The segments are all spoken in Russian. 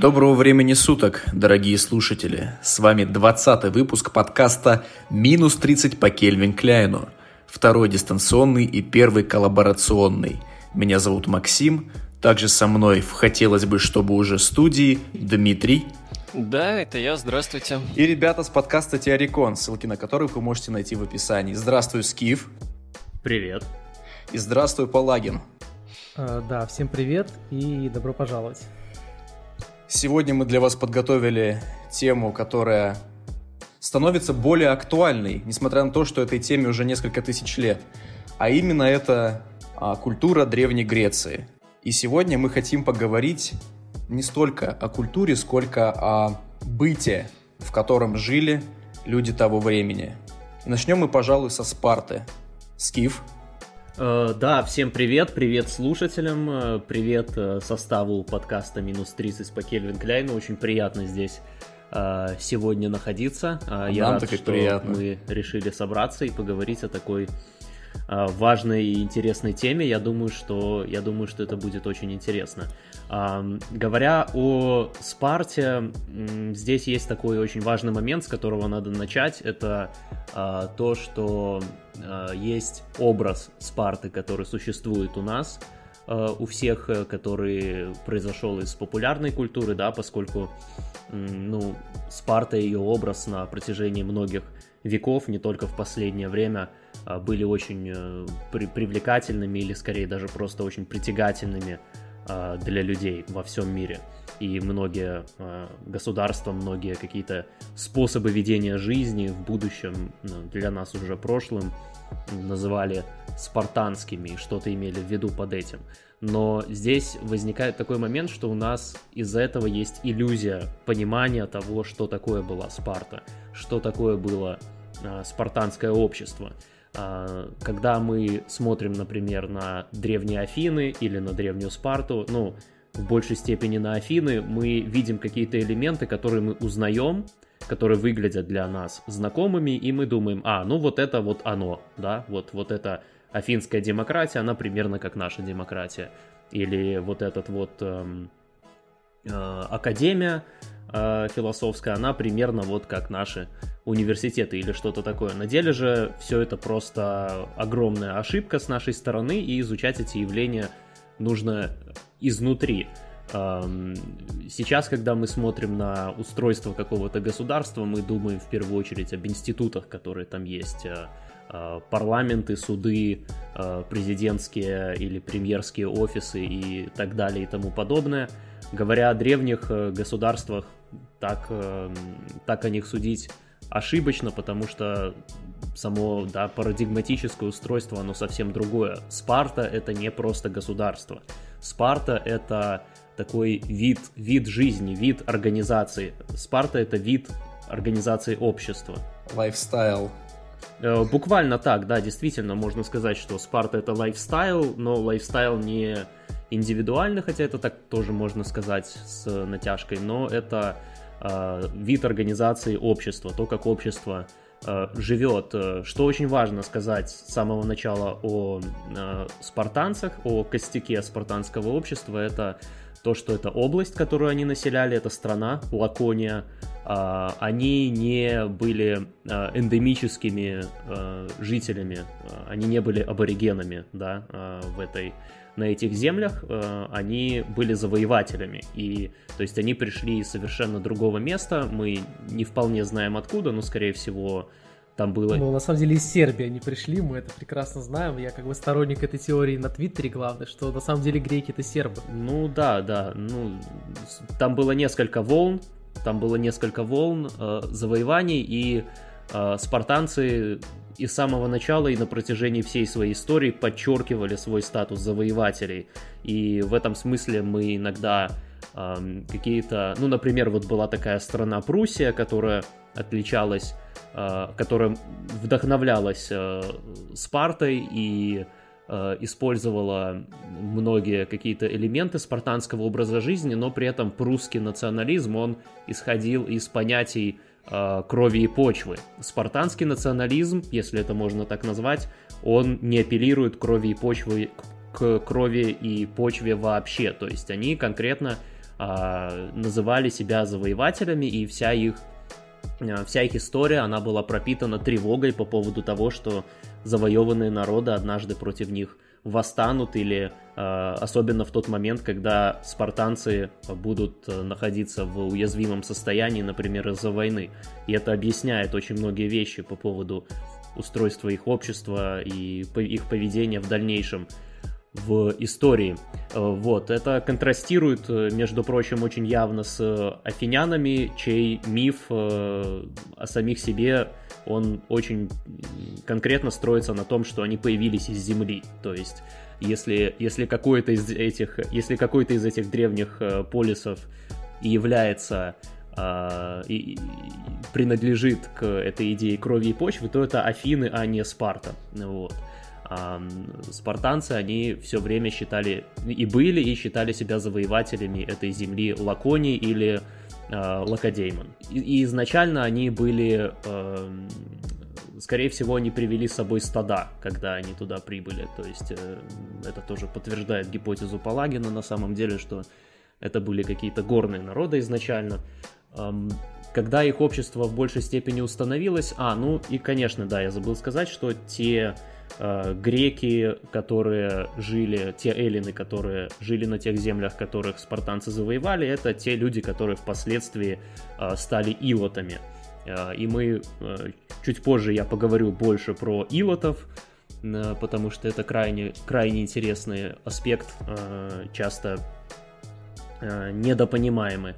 Доброго времени суток, дорогие слушатели! С вами 20 выпуск подкаста «Минус 30 по Кельвин Кляйну», второй дистанционный и первый коллаборационный. Меня зовут Максим, также со мной в «Хотелось бы, чтобы уже студии» Дмитрий. Да, это я, здравствуйте. И ребята с подкаста Теорикон, ссылки на которых вы можете найти в описании. Здравствуй, Скиф. Привет. И здравствуй, Палагин. А, да, всем привет и добро пожаловать. Сегодня мы для вас подготовили тему, которая становится более актуальной, несмотря на то, что этой теме уже несколько тысяч лет. А именно это а, культура Древней Греции. И сегодня мы хотим поговорить не столько о культуре, сколько о быте, в котором жили люди того времени. И начнем мы, пожалуй, со Спарты. Скиф. Uh, да, всем привет, привет слушателям, uh, привет uh, составу подкаста «Минус 30» по Кельвин Кляйну. Очень приятно здесь сегодня находиться. Я рад, что приятно. мы решили собраться и поговорить о такой важной и интересной теме. Я думаю, что, я думаю, что это будет очень интересно. Говоря о Спарте, здесь есть такой очень важный момент, с которого надо начать. Это то, что есть образ Спарты, который существует у нас, у всех, э, который произошел из популярной культуры, да, поскольку, ну, Спарта и ее образ на протяжении многих веков, не только в последнее время, были очень э, привлекательными или, скорее, даже просто очень притягательными а, для людей во всем мире. И многие а, государства, многие какие-то способы ведения жизни в будущем, ну, для нас уже прошлым, называли спартанскими и что-то имели в виду под этим. Но здесь возникает такой момент, что у нас из-за этого есть иллюзия понимания того, что такое была Спарта, что такое было э, спартанское общество. А, когда мы смотрим, например, на древние Афины или на древнюю Спарту, ну, в большей степени на Афины, мы видим какие-то элементы, которые мы узнаем, которые выглядят для нас знакомыми, и мы думаем, а, ну вот это вот оно, да, вот, вот это афинская демократия, она примерно как наша демократия. Или вот этот вот эм, э, академия э, философская, она примерно вот как наши университеты или что-то такое. На деле же все это просто огромная ошибка с нашей стороны, и изучать эти явления нужно изнутри. Сейчас, когда мы смотрим на устройство какого-то государства, мы думаем в первую очередь об институтах, которые там есть, э, э, парламенты, суды, э, президентские или премьерские офисы и так далее и тому подобное. Говоря о древних государствах, так, так о них судить ошибочно, потому что само да, парадигматическое устройство, оно совсем другое. Спарта — это не просто государство. Спарта — это такой вид, вид жизни, вид организации. Спарта — это вид организации общества. Lifestyle. Э, буквально так, да, действительно, можно сказать, что Спарта это lifestyle, но lifestyle не индивидуальный, хотя это так тоже можно сказать с натяжкой, но это Э, вид организации общества, то, как общество э, живет. Что очень важно сказать с самого начала о спартанцах, о костяке спартанского общества, это то, что это область, которую они населяли, это страна, Лакония, они не были эндемическими жителями, они не были аборигенами да, в этой на этих землях, они были завоевателями. И, то есть они пришли из совершенно другого места. Мы не вполне знаем откуда, но, скорее всего, там было... Ну, на самом деле из Сербии они пришли, мы это прекрасно знаем. Я как бы сторонник этой теории на Твиттере, главное, что на самом деле греки это сербы. Ну да, да. Ну, там было несколько волн, там было несколько волн э, завоеваний, и э, спартанцы и с самого начала и на протяжении всей своей истории подчеркивали свой статус завоевателей. И в этом смысле мы иногда какие-то... Ну, например, вот была такая страна Пруссия, которая отличалась, э, которая вдохновлялась э, Спартой и э, использовала многие какие-то элементы спартанского образа жизни, но при этом прусский национализм, он исходил из понятий э, крови и почвы. Спартанский национализм, если это можно так назвать, он не апеллирует крови и почвы к крови и почве вообще. То есть они конкретно э, называли себя завоевателями, и вся их, э, вся их история, она была пропитана тревогой по поводу того, что завоеванные народы однажды против них восстанут или э, особенно в тот момент, когда спартанцы будут находиться в уязвимом состоянии, например, из-за войны. И это объясняет очень многие вещи по поводу устройства их общества и их поведения в дальнейшем в истории. Э, вот, это контрастирует, э, между прочим, очень явно с афинянами, чей миф э, о самих себе, он очень конкретно строится на том, что они появились из земли. То есть, если, если какой-то из этих, если какой-то из этих древних полисов и является и принадлежит к этой идее крови и почвы, то это Афины, а не Спарта. Вот. Спартанцы, они все время считали, и были, и считали себя завоевателями этой земли Лаконии или э, Лакодеймон. И, и изначально они были, э, скорее всего, они привели с собой стада, когда они туда прибыли. То есть э, это тоже подтверждает гипотезу Палагина на самом деле, что это были какие-то горные народы изначально. Эм, когда их общество в большей степени установилось, а, ну и, конечно, да, я забыл сказать, что те Э, греки, которые жили, те эллины, которые жили на тех землях, которых спартанцы завоевали, это те люди, которые впоследствии э, стали илотами. Э, и мы чуть позже я поговорю больше про илотов, потому что это крайне, крайне интересный аспект, часто недопонимаемый.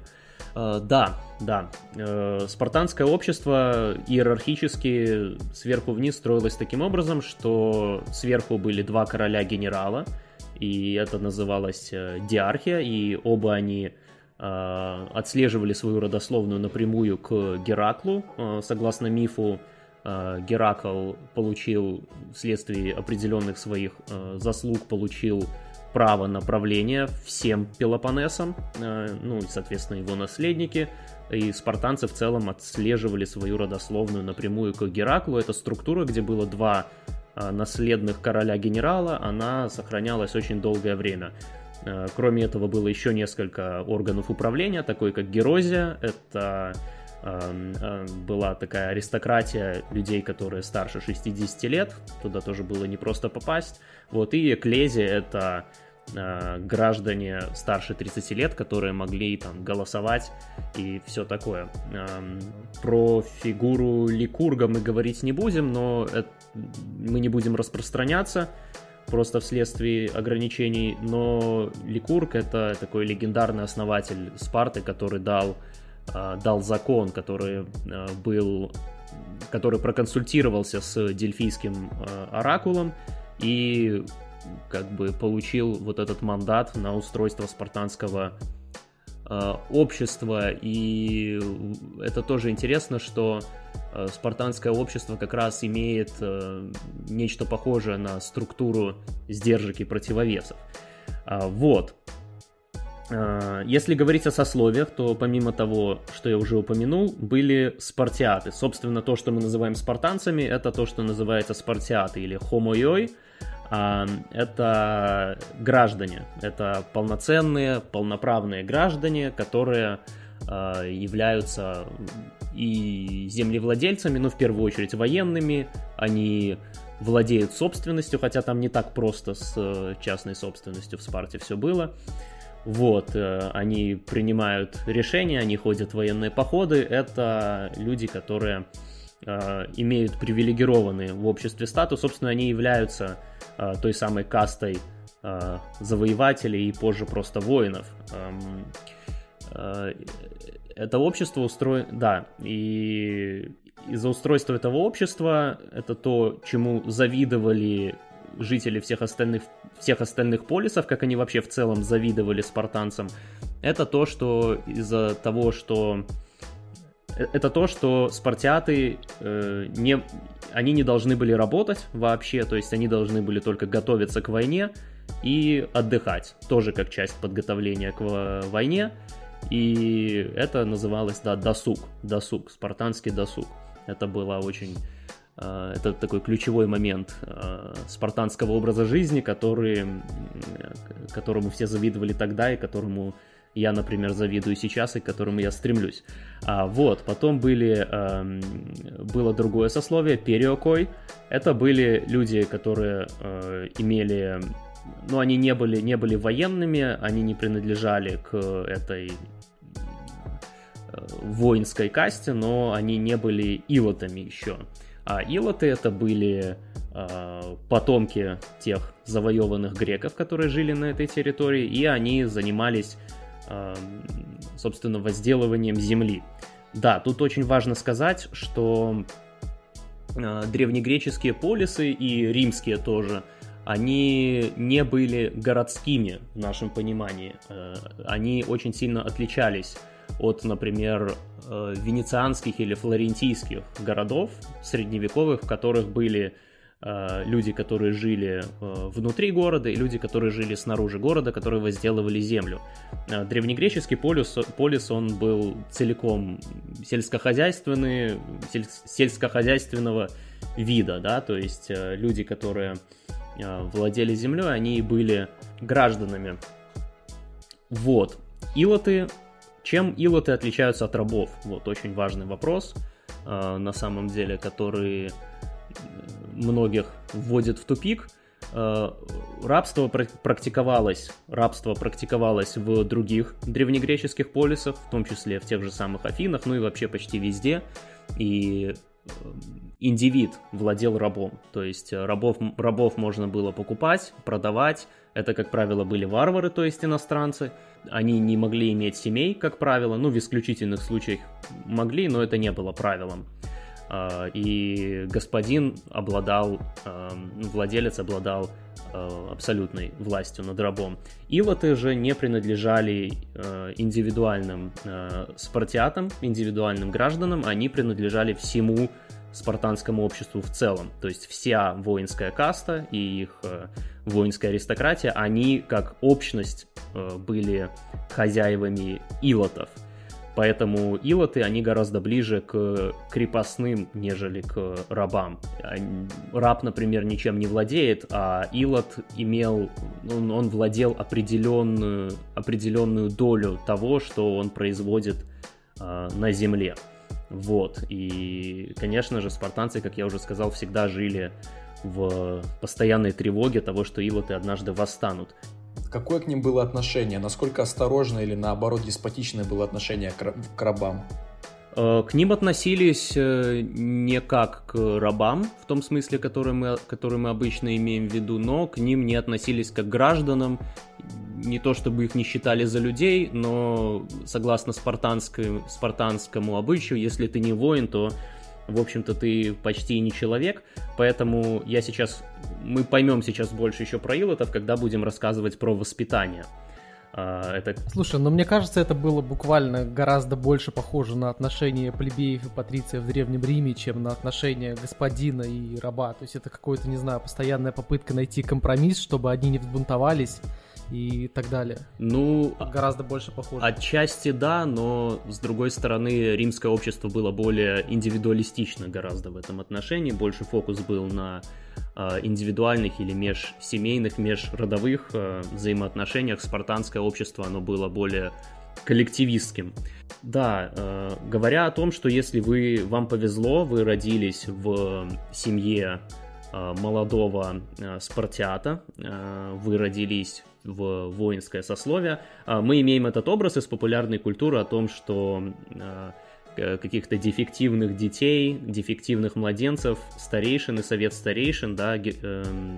Э, да, да. Э, спартанское общество иерархически сверху вниз строилось таким образом, что сверху были два короля-генерала, и это называлось э, диархия, и оба они отслеживали свою родословную напрямую к Гераклу. Согласно мифу, Геракл получил вследствие определенных своих заслуг, получил право на правление всем Пелопоннесом, э, ну и, соответственно, его наследники, и спартанцы в целом отслеживали свою родословную напрямую к Гераклу. Это структура, где было два э, наследных короля-генерала, она сохранялась очень долгое время. Э, кроме этого, было еще несколько органов управления, такой как Герозия, это была такая аристократия людей, которые старше 60 лет, туда тоже было не просто попасть. Вот, и Эклезия — это граждане старше 30 лет, которые могли там голосовать и все такое. Э, про фигуру Ликурга мы говорить не будем, но это, мы не будем распространяться просто вследствие ограничений, но Ликург это такой легендарный основатель Спарты, который дал, э, дал закон, который э, был который проконсультировался с дельфийским э, оракулом и как бы получил вот этот мандат на устройство спартанского э, общества. И это тоже интересно, что э, спартанское общество как раз имеет э, нечто похожее на структуру сдержек и противовесов. А, вот. А, если говорить о сословиях, то помимо того, что я уже упомянул, были спартиаты. Собственно, то, что мы называем спартанцами, это то, что называется спартиаты или хомойой – это граждане, это полноценные, полноправные граждане, которые а, являются и землевладельцами, но в первую очередь военными, они владеют собственностью, хотя там не так просто с э, частной собственностью. В Спарте все было. Вот, э, они принимают решения, они ходят в военные походы, это люди, которые э, имеют привилегированный в обществе статус, собственно, они являются э, той самой кастой э, завоевателей и позже просто воинов. Эм, э, это общество устроено, да, и из-за устройства этого общества это то, чему завидовали жители всех остальных, всех остальных полисов, как они вообще в целом завидовали спартанцам, это то, что из-за того, что Э, это то, что спартиаты э, не, они не должны были работать вообще, то есть они должны были только готовиться к войне и отдыхать, тоже как часть подготовления к войне. И это называлось, да, досуг, досуг, спартанский досуг. Это было очень, э, это такой ключевой момент э, спартанского образа жизни, который, которому все завидовали тогда и которому я, например, завидую сейчас и к которому я стремлюсь. А, вот, потом были, э, было другое сословие, периокой. Это были люди, которые э, имели ну, они не были, не были военными, они не принадлежали к этой э, воинской касте, но они не были илотами еще. А илоты это были э, потомки тех завоеванных греков, которые жили на этой территории, и они занимались, собственно, возделыванием земли. Да, тут очень важно сказать, что э, древнегреческие полисы и римские тоже – они не были городскими в нашем понимании. Э, они очень сильно отличались от, например, э, венецианских или флорентийских городов средневековых, в которых были люди, которые жили внутри города, и люди, которые жили снаружи города, которые возделывали землю. Древнегреческий полис, полис он был целиком сельскохозяйственный, сель, сельскохозяйственного вида, да, то есть люди, которые Э, владели землей, они были гражданами. Вот. Илоты. Чем илоты отличаются от рабов? Вот очень важный вопрос, э, на самом деле, который многих вводит в тупик. Э, рабство практиковалось, рабство практиковалось в других древнегреческих полисах, в том числе в тех же самых Афинах, ну и вообще почти везде. И индивид владел рабом. То есть э, рабов, рабов можно было покупать, продавать. Это, как правило, были варвары, то есть иностранцы. Они не могли иметь семей, как правило. Ну, в исключительных случаях могли, но это не было правилом. А, и господин обладал, эм, владелец обладал э, абсолютной властью над рабом. Илоты же не принадлежали э, индивидуальным спартиатам, индивидуальным гражданам, они принадлежали всему спартанскому обществу в целом. То есть вся воинская каста и их э, воинская аристократия, они как общность э, были хозяевами илотов. Поэтому илоты, они гораздо ближе к крепостным, нежели к рабам. Раб, например, ничем не владеет, а илот имел, он, он владел определенную, определенную долю того, что он производит э, на земле. Вот, и, конечно же, спартанцы, как я уже сказал, всегда жили в постоянной тревоге того, что илоты однажды восстанут. Какое к ним было отношение? Насколько осторожное или, наоборот, деспотичное было отношение к, к рабам? Э, к ним относились э, не как к рабам, в том смысле, который мы, который мы обычно имеем в виду, но к ним не относились как к гражданам, не то чтобы их не считали за людей, но согласно спартанскому, спартанскому обычаю, если ты не воин, то, в общем-то, ты почти не человек, поэтому я сейчас, мы поймем сейчас больше еще про илотов, когда будем рассказывать про воспитание. А, это... Слушай, но мне кажется, это было буквально гораздо больше похоже на отношения плебеев и патриция в Древнем Риме, чем на отношения господина и раба. То есть это какое-то, не знаю, постоянная попытка найти компромисс, чтобы одни не взбунтовались, и так далее. Ну, гораздо больше похоже. Отчасти да, но с другой стороны римское общество было более индивидуалистично гораздо в этом отношении, больше фокус был на э, индивидуальных или межсемейных, межродовых э, взаимоотношениях. Спартанское общество, оно было более коллективистским. Да, э, говоря о том, что если вы, вам повезло, вы родились в семье молодого спартиата, вы родились в воинское сословие. А, мы имеем этот образ из популярной культуры о том, что а, каких-то дефективных детей, дефективных младенцев, старейшин и совет старейшин, да, эм,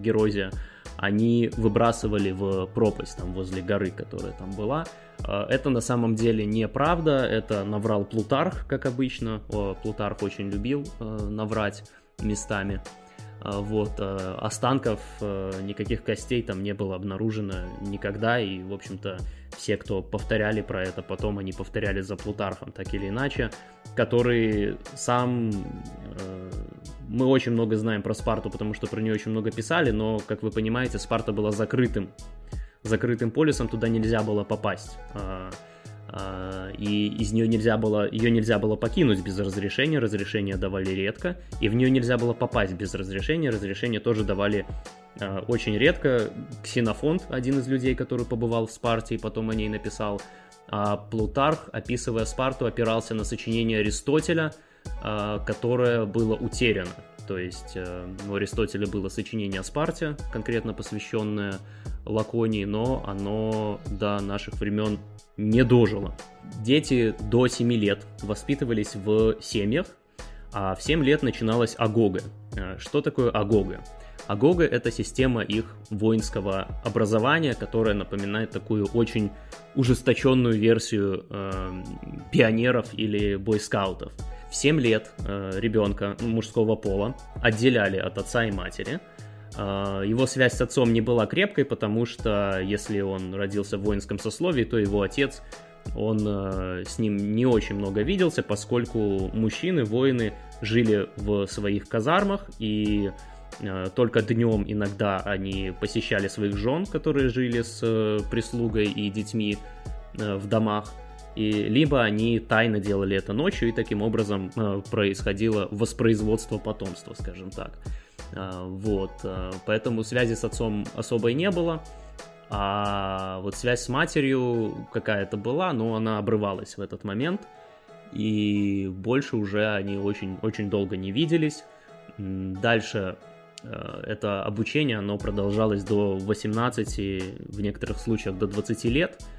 Герозия, они выбрасывали в пропасть там возле горы, которая там была. А, это на самом деле неправда, это наврал Плутарх, как обычно. Плутарх очень любил э, наврать местами. А, вот, а, останков, а, никаких костей там не было обнаружено никогда, и, в общем-то, все, кто повторяли про это, потом они повторяли за Плутархом, так или иначе, который сам... Мы очень много знаем про Спарту, потому что про нее очень много писали, но, как вы понимаете, Спарта была закрытым, закрытым полисом, туда нельзя было попасть. А, и из нее нельзя было, ее нельзя было покинуть без разрешения, разрешения давали редко, и в нее нельзя было попасть без разрешения, разрешения тоже давали Очень редко. Ксенофонт, один из людей, который побывал в Спарте и потом о ней написал, а Плутарх, описывая Спарту, опирался на сочинение Аристотеля, которое было утеряно. То есть э, у Аристотеля было сочинение о Спарте, конкретно посвященное Лаконии, но оно до наших времен не дожило. Дети до 7 лет воспитывались в семьях, а в 7 лет начиналась агога. Э, что такое агога? Агога — это система их воинского образования, которая напоминает такую очень ужесточенную версию э, пионеров или бойскаутов. В 7 лет э, ребенка мужского пола отделяли от отца и матери. Э, его связь с отцом не была крепкой, потому что если он родился в воинском сословии, то его отец, он э, с ним не очень много виделся, поскольку мужчины, воины жили в своих казармах и только днем иногда они посещали своих жен, которые жили с прислугой и детьми в домах и либо они тайно делали это ночью, и таким образом э, происходило воспроизводство потомства, скажем так. Э, вот, э, поэтому связи с отцом особой не было, а вот связь с матерью какая-то была, но она обрывалась в этот момент, и больше уже они очень, очень долго не виделись. Дальше это обучение, оно продолжалось до 18, в некоторых случаях до 20 лет, Э,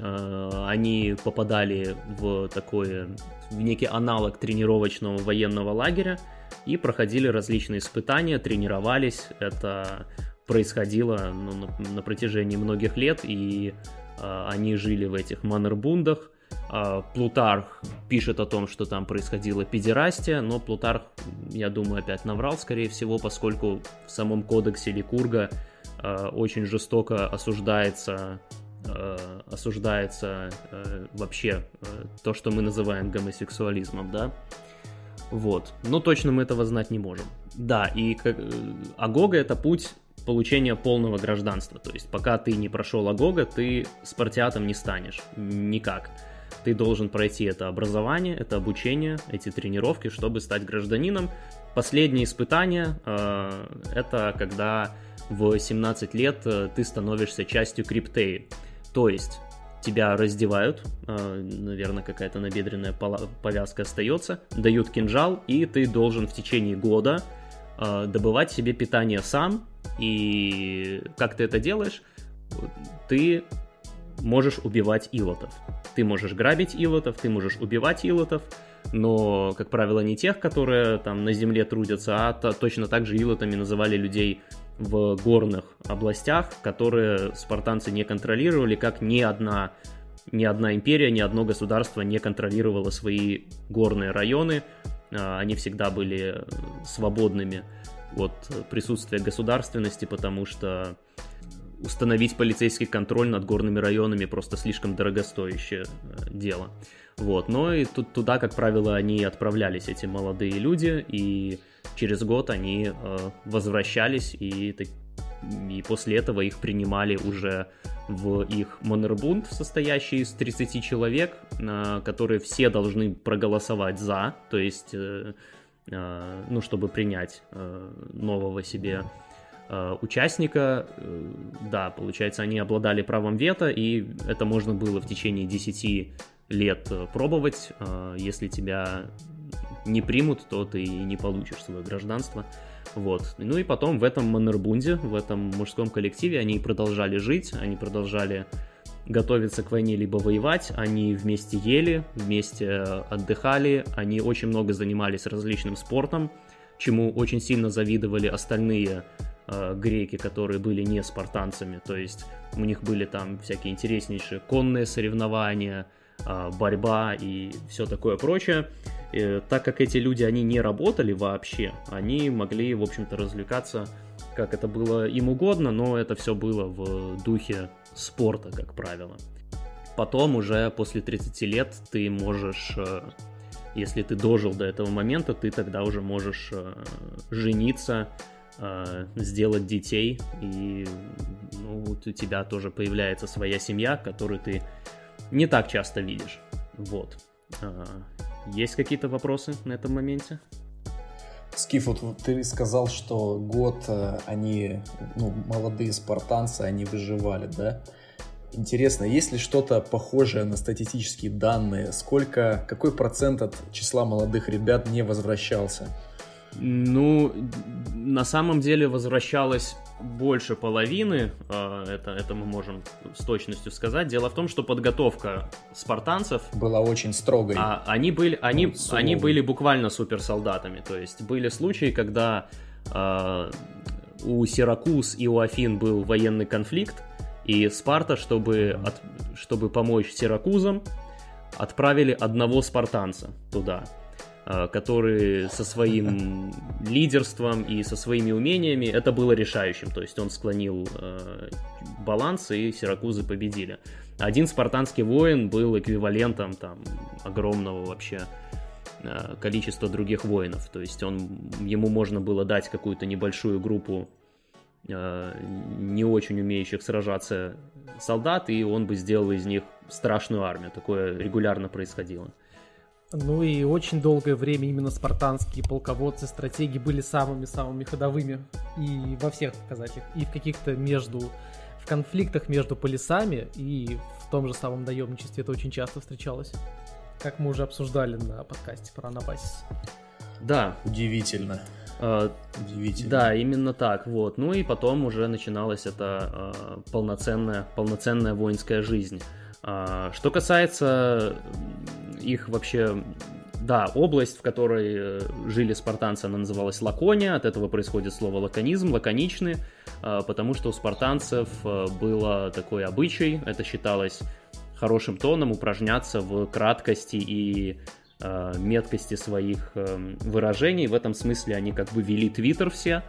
они попадали в такой, в некий аналог тренировочного военного лагеря и проходили различные испытания, тренировались. Это происходило ну, на, на протяжении многих лет, и э, они жили в этих манербундах. Э, Плутарх пишет о том, что там происходила педерастия, но Плутарх, я думаю, опять наврал, скорее всего, поскольку в самом кодексе Ликурга э, очень жестоко осуждается э, осуждается э, вообще э, то, что мы называем гомосексуализмом, да. Вот. Но точно мы этого знать не можем. Да, и как, э, Агога это путь получения полного гражданства. То есть пока ты не прошел Агога, ты спартиатом не станешь. Никак. Ты должен пройти это образование, это обучение, эти тренировки, чтобы стать гражданином. Последнее испытание э, это когда в 17 лет э, ты становишься частью криптеи. То есть тебя раздевают, а, наверное, какая-то набедренная повязка остается, дают кинжал, и ты должен в течение года а, добывать себе питание сам. И как ты это делаешь? Ты можешь убивать илотов. Ты можешь грабить илотов, ты можешь убивать илотов, но, как правило, не тех, которые там на земле трудятся, а точно так же илотами называли людей в горных областях, которые спартанцы не контролировали, как ни одна, ни одна империя, ни одно государство не контролировало свои горные районы. А, они всегда были свободными от присутствия государственности, потому что установить полицейский контроль над горными районами просто слишком дорогостоящее э, дело. Вот. Но и тут, туда, как правило, они отправлялись, эти молодые люди, и через год они э, возвращались, и, и после этого их принимали уже в их монербунд, состоящий из 30 человек, э, которые все должны проголосовать за, то есть, э, э, ну, чтобы принять э, нового себе э, участника, э, да, получается, они обладали правом вето, и это можно было в течение 10 лет э, пробовать. Если тебя не примут, то ты не получишь свое гражданство. Вот. Ну и потом в этом Маннербунде, в этом мужском коллективе они продолжали жить, они продолжали готовиться к войне либо воевать, они вместе ели, вместе отдыхали, они очень много занимались различным спортом, чему очень сильно завидовали остальные э, греки, которые были не спартанцами, то есть у них были там всякие интереснейшие конные соревнования, э, борьба и все такое прочее. И, так как эти люди, они не работали вообще, они могли, в общем-то, развлекаться, как это было им угодно, но это все было в духе спорта, как правило. Потом уже после 30 лет ты можешь, э, если ты дожил до этого момента, ты тогда уже можешь э, жениться, э, сделать детей, и ну, у тебя тоже появляется своя семья, которую ты не так часто видишь. Вот. Есть какие-то вопросы на этом моменте? Скиф, вот ты сказал, что год э, они, ну, молодые спартанцы, они выживали, да? Интересно, есть ли что-то похожее на статистические данные? Сколько, какой процент от числа молодых ребят не возвращался? Ну, на самом деле возвращалось больше половины, а, это, это мы можем с точностью сказать. Дело в том, что подготовка спартанцев была очень строгой. А, они, были, они, ну, они были буквально суперсолдатами. То есть были случаи, когда э, у Сиракуз и у Афин был военный конфликт, и Спарта, чтобы, от, чтобы помочь Сиракузам, отправили одного спартанца туда. Э, который со своим лидерством и со своими умениями это было решающим. То есть он склонил э, баланс, и Сиракузы победили. Один спартанский воин был эквивалентом там огромного вообще э, количества других воинов. То есть он, ему можно было дать какую-то небольшую группу э, не очень умеющих сражаться солдат, и он бы сделал из них страшную армию. Такое регулярно происходило. Ну и очень долгое время именно спартанские полководцы, стратеги были самыми-самыми ходовыми и во всех показателях, и в каких-то между, в конфликтах между полисами, и в том же самом наемничестве это очень часто встречалось, как мы уже обсуждали на подкасте про Анабасис. Да. Удивительно. Uh, Удивительно. Да, именно так, вот. Ну и потом уже начиналась эта uh, полноценная, полноценная воинская жизнь. Uh, что касается их вообще да, область, в которой э, жили спартанцы, она называлась Лакония, от этого происходит слово лаконизм, лаконичный, э, потому что у спартанцев э, было такой обычай, это считалось хорошим тоном упражняться в краткости и меткости своих выражений. В этом смысле они как бы вели твиттер все,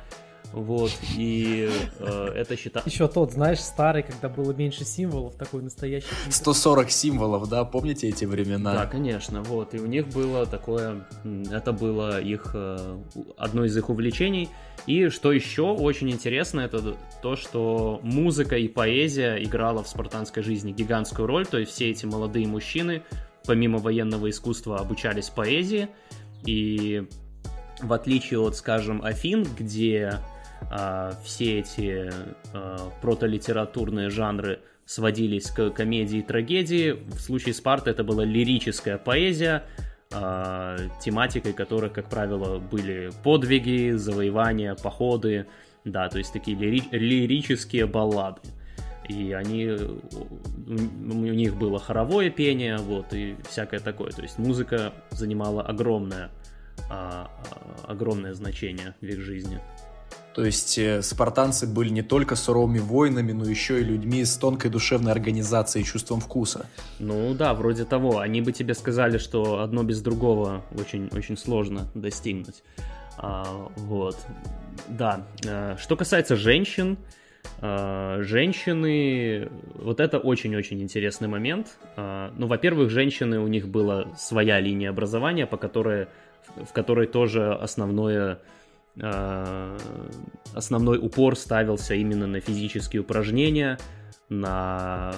вот, и э, это считается... Еще тот, знаешь, старый, когда было меньше символов, такой настоящий... 140 символов, да, помните эти времена? Да, конечно, вот, и у них было такое, это было их, э, одно из их увлечений, и что еще очень интересно, это то, что музыка и поэзия играла в спартанской жизни гигантскую роль, то есть все эти молодые мужчины, помимо военного искусства, обучались поэзии, и в отличие от, скажем, Афин, где все эти а, протолитературные жанры сводились к комедии и трагедии. В случае Спарта это была лирическая поэзия, а, тематикой которой, как правило, были подвиги, завоевания, походы, да, то есть такие лири- лирические баллады. И они, у них было хоровое пение, вот, и всякое такое. То есть музыка занимала огромное, огромное значение в их жизни. То есть э, спартанцы были не только суровыми воинами, но еще и людьми с тонкой душевной организацией и чувством вкуса. Ну да, вроде того. Они бы тебе сказали, что одно без другого очень, очень сложно достигнуть. А, вот. Да. А, что касается женщин, а, женщины, вот это очень-очень интересный момент. Ну, во-первых, женщины, у них была своя линия образования, по которой, в которой тоже основное Э, основной упор ставился именно на физические упражнения на...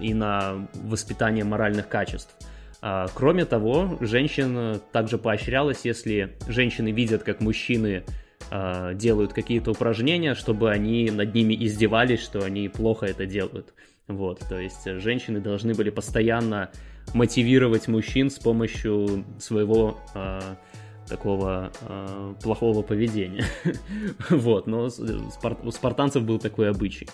и на воспитание моральных качеств. А, кроме того, женщин также поощрялось, если женщины видят, как мужчины э, делают какие-то упражнения, чтобы они над ними издевались, что они плохо это делают. Вот, то есть женщины должны были постоянно мотивировать мужчин с помощью своего э, такого э, плохого поведения. вот, но у спартанцев был такой обычай.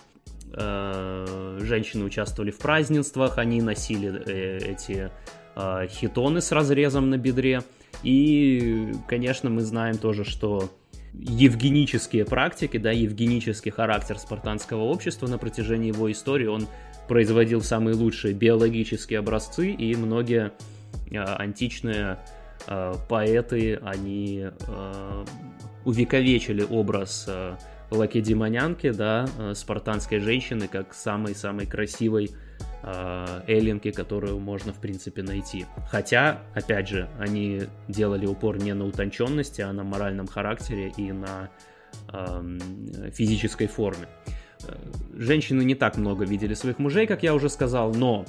Э, женщины участвовали в празднествах, они носили э, эти э, хитоны с разрезом на бедре. И, конечно, мы знаем тоже, что евгенические практики, да, евгенический характер спартанского общества на протяжении его истории, он производил самые лучшие биологические образцы, и многие э, античные поэты, они э, увековечили образ э, лакедемонянки, да, спартанской женщины, как самой-самой красивой эллинки, которую можно, в принципе, найти. Хотя, опять же, они делали упор не на утонченности, а на моральном характере и на э, физической форме. Женщины не так много видели своих мужей, как я уже сказал, но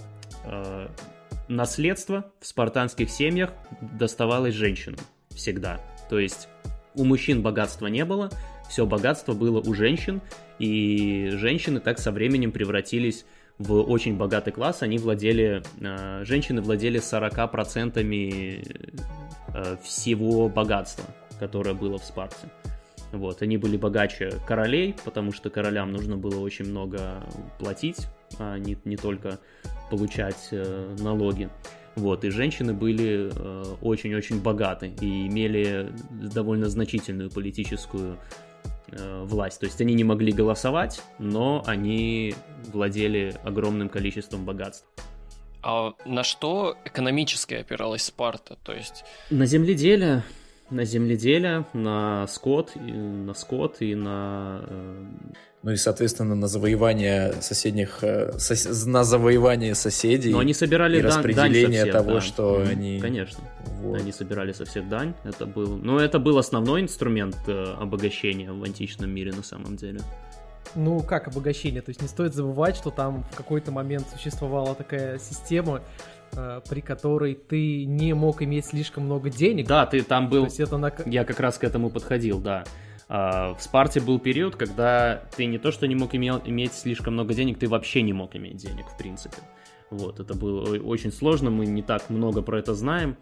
э, наследство в спартанских семьях доставалось женщинам всегда. То есть у мужчин богатства не было, все богатство было у женщин, и женщины так со временем превратились в очень богатый класс, они владели, э, женщины владели 40% э, всего богатства, которое было в Спарте. Вот, они были богаче королей, потому что королям нужно было очень много платить, а не, не только получать э, налоги. Вот, и женщины были очень-очень богаты и имели довольно значительную политическую Э, власть. То есть они не могли голосовать, но они владели огромным количеством богатств. А на что экономически опиралась Спарта? То есть... На земледелие, на земледелие, на скот, на скот и на э, ну и, соответственно, на завоевание соседних, э, сос, на завоевание соседей. Но они собирали и распределение дань всех, того, да. что mm, они... Конечно. Вот. Они собирали со всех дань. Это был... Но это был основной инструмент э, обогащения в античном мире на самом деле. Ну, как обогащение? То есть не стоит забывать, что там в какой-то момент существовала такая система, э, при которой ты не мог иметь слишком много денег. Да, ты там был... То есть это на... Я как раз к этому подходил, да. А, в Спарте был период, когда ты не то что не мог иметь слишком много денег, ты вообще не мог иметь денег, в принципе. Вот, это было очень сложно, мы не так много про это знаем,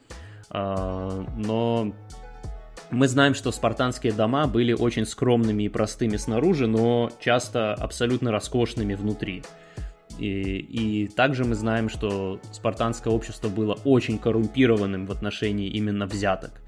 а, но мы знаем, что спартанские дома были очень скромными и простыми снаружи, но часто абсолютно роскошными внутри. И, и также мы знаем, что спартанское общество было очень коррумпированным в отношении именно взяток.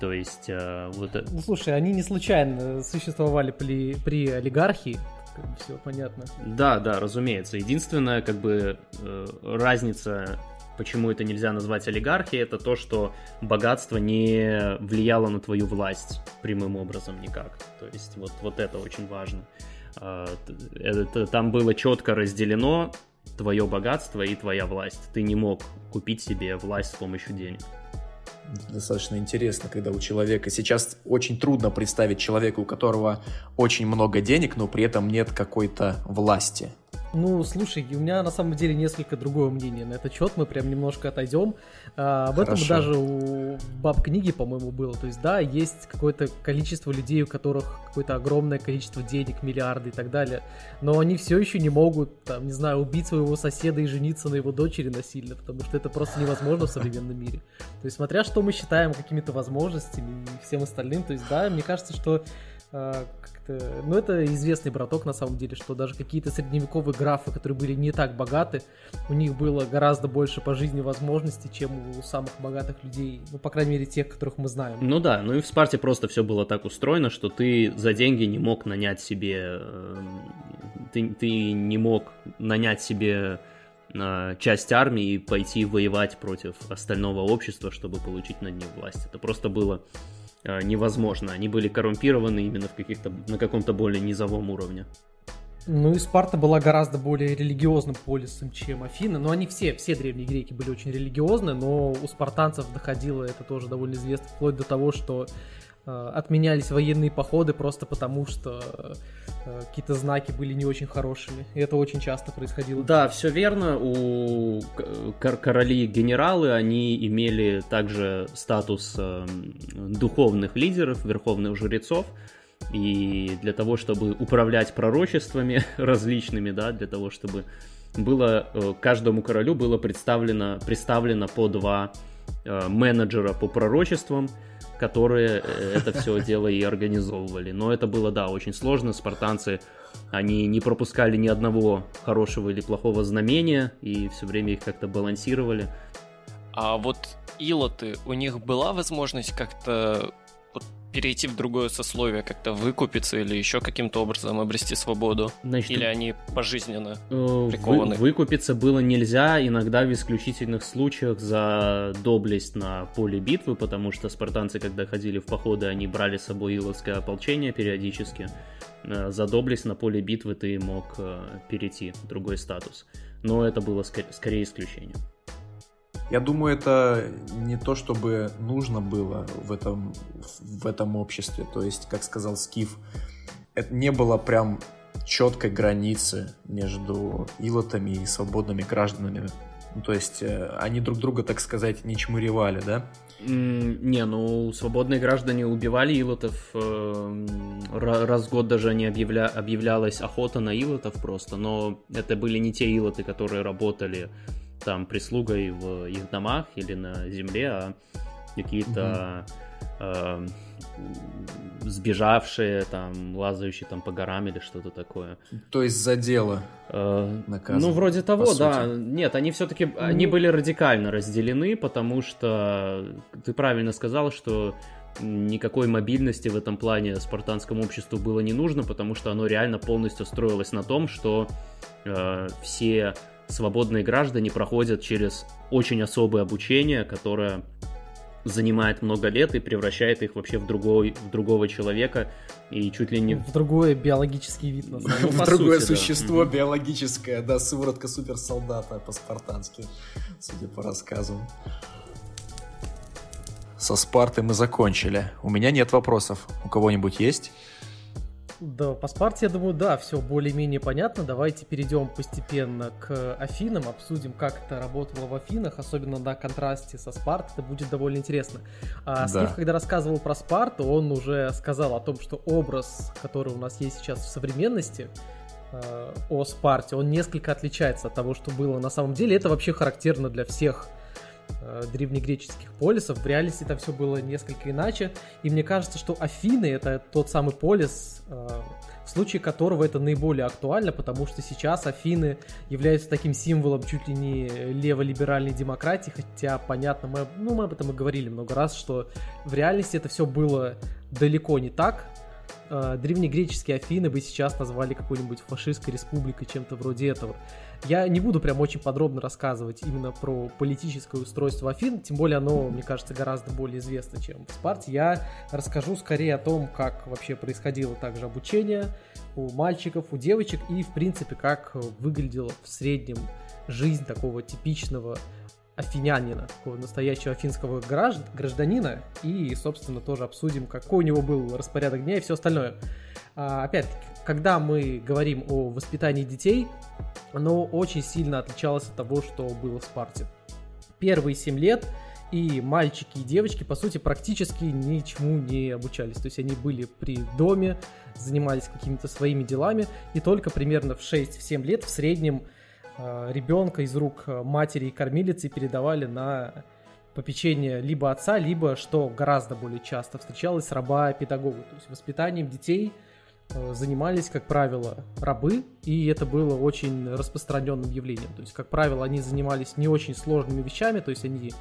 То есть э, вот... Ну слушай, они не случайно существовали при, при олигархии, как бы все понятно. Да, да, разумеется. Единственная как бы э, разница, почему это нельзя назвать олигархией, это то, что богатство не влияло на твою власть прямым образом никак. То есть вот, вот это очень важно. Э, это, там было четко разделено твое богатство и твоя власть. Ты не мог купить себе власть с помощью денег достаточно интересно, когда у человека... Сейчас очень трудно представить человека, у которого очень много денег, но при этом нет какой-то власти. Ну, слушай, у меня на самом деле несколько другое мнение на этот счет. Мы прям немножко отойдем. А, об Хорошо. этом даже у баб книги, по-моему, было. То есть, да, есть какое-то количество людей, у которых какое-то огромное количество денег, миллиарды и так далее. Но они все еще не могут, там, не знаю, убить своего соседа и жениться на его дочери насильно, потому что это просто невозможно в современном мире. То есть, смотря что мы считаем какими-то возможностями и всем остальным, то есть, да, мне кажется, что как-то... Ну, это известный браток, на самом деле, что даже какие-то средневековые графы, которые были не так богаты, у них было гораздо больше по жизни возможностей, чем у самых богатых людей, ну, по крайней мере, тех, которых мы знаем. Ну да, ну и в Спарте просто все было так устроено, что ты за деньги не мог нанять себе... Эм, ты, ты не мог нанять себе э, часть армии и пойти воевать против остального общества, чтобы получить над ним власть. Это просто было Э, невозможно. Они были коррумпированы именно в каких-то, на каком-то более низовом уровне. Ну и Спарта была гораздо более религиозным полисом, чем Афины. Но они все, все древние греки были очень религиозны, но у спартанцев доходило это тоже довольно известно, вплоть до того, что Э, отменялись военные походы просто потому, что э, какие-то знаки были не очень хорошими. И это очень часто происходило. Да, все верно. У короли генералы, они имели также статус э, духовных лидеров, верховных жрецов. И для того, чтобы управлять пророчествами различными, да, для того, чтобы было каждому королю было представлено, представлено по два менеджера по пророчествам, которые э, это все дело и организовывали. Но это было, да, очень сложно. Спартанцы, они не пропускали ни одного хорошего или плохого знамения и все время их как-то балансировали. А вот илоты, у них была возможность как-то перейти в другое сословие, как-то выкупиться или еще каким-то образом обрести свободу? Значит, или они пожизненно э, прикованы? Вы, выкупиться было нельзя, иногда в исключительных случаях за доблесть на поле битвы, потому что спартанцы, когда ходили в походы, они брали с собой иловское ополчение периодически. Э, за доблесть на поле битвы ты мог э, перейти в другой статус. Но это было скорее, скорее исключением. Я думаю, это не то, чтобы нужно было в этом, в этом обществе. То есть, как сказал Скиф, это не было прям четкой границы между илотами и свободными гражданами Ну, то есть э, они друг друга, так сказать, не чмуревали, да? Не, ну, свободные граждане убивали илотов. Э, раз в год даже не объявля... объявлялась охота на илотов просто, но это были не те илоты, которые работали там прислугой в их домах или на земле, а какие-то угу. э, сбежавшие, там, лазающие там по горам или что-то такое. То есть за дело э, Ну, вроде того, да. Нет, они все-таки, ну... они были радикально разделены, потому что ты правильно сказал, что никакой мобильности в этом плане спартанскому обществу было не нужно, потому что оно реально полностью строилось на том, что э, все свободные граждане проходят через очень особое обучение, которое занимает много лет и превращает их вообще в, другой, в другого человека и чуть ли не... В другой биологический вид. Ну, в другое существо биологическое, да, сыворотка суперсолдата по-спартански, судя по рассказам. Со Спартой мы закончили. У меня нет вопросов. У кого-нибудь есть? Да, по Спарте, я думаю, да, все более-менее понятно. Давайте перейдем постепенно к Афинам, обсудим, как это работало в Афинах, особенно на контрасте со Спартой, это будет довольно интересно. А да. Стив, когда рассказывал про Спарту, он уже сказал о том, что образ, который у нас есть сейчас в современности, э, о Спарте, он несколько отличается от того, что было на самом деле. Это вообще характерно для всех древнегреческих полисов. В реальности это все было несколько иначе. И мне кажется, что Афины это тот самый полис, э, в случае которого это наиболее актуально, потому что сейчас Афины являются таким символом чуть ли не леволиберальной демократии, хотя, понятно, мы, ну, мы об этом и говорили много раз, что в реальности это все было далеко не так, э, древнегреческие Афины бы сейчас назвали какой-нибудь фашистской республикой, чем-то вроде этого. Я не буду прям очень подробно рассказывать именно про политическое устройство Афин, тем более оно, мне кажется, гораздо более известно, чем в Спарте. Я расскажу скорее о том, как вообще происходило также обучение у мальчиков, у девочек и, в принципе, как выглядела в среднем жизнь такого типичного афинянина, такого настоящего афинского гражданина, и, собственно, тоже обсудим, какой у него был распорядок дня и все остальное. А, опять-таки, когда мы говорим о воспитании детей, оно очень сильно отличалось от того, что было в Спарте. Первые 7 лет и мальчики и девочки, по сути, практически ничему не обучались. То есть они были при доме, занимались какими-то своими делами, и только примерно в 6-7 лет в среднем ребенка из рук э, матери и кормилицы передавали на попечение либо отца, либо, что гораздо более часто встречалось, раба-педагога. То есть воспитанием детей э, занимались, как правило, рабы, и это было очень распространенным явлением. То есть, как правило, они занимались не очень сложными вещами, то есть они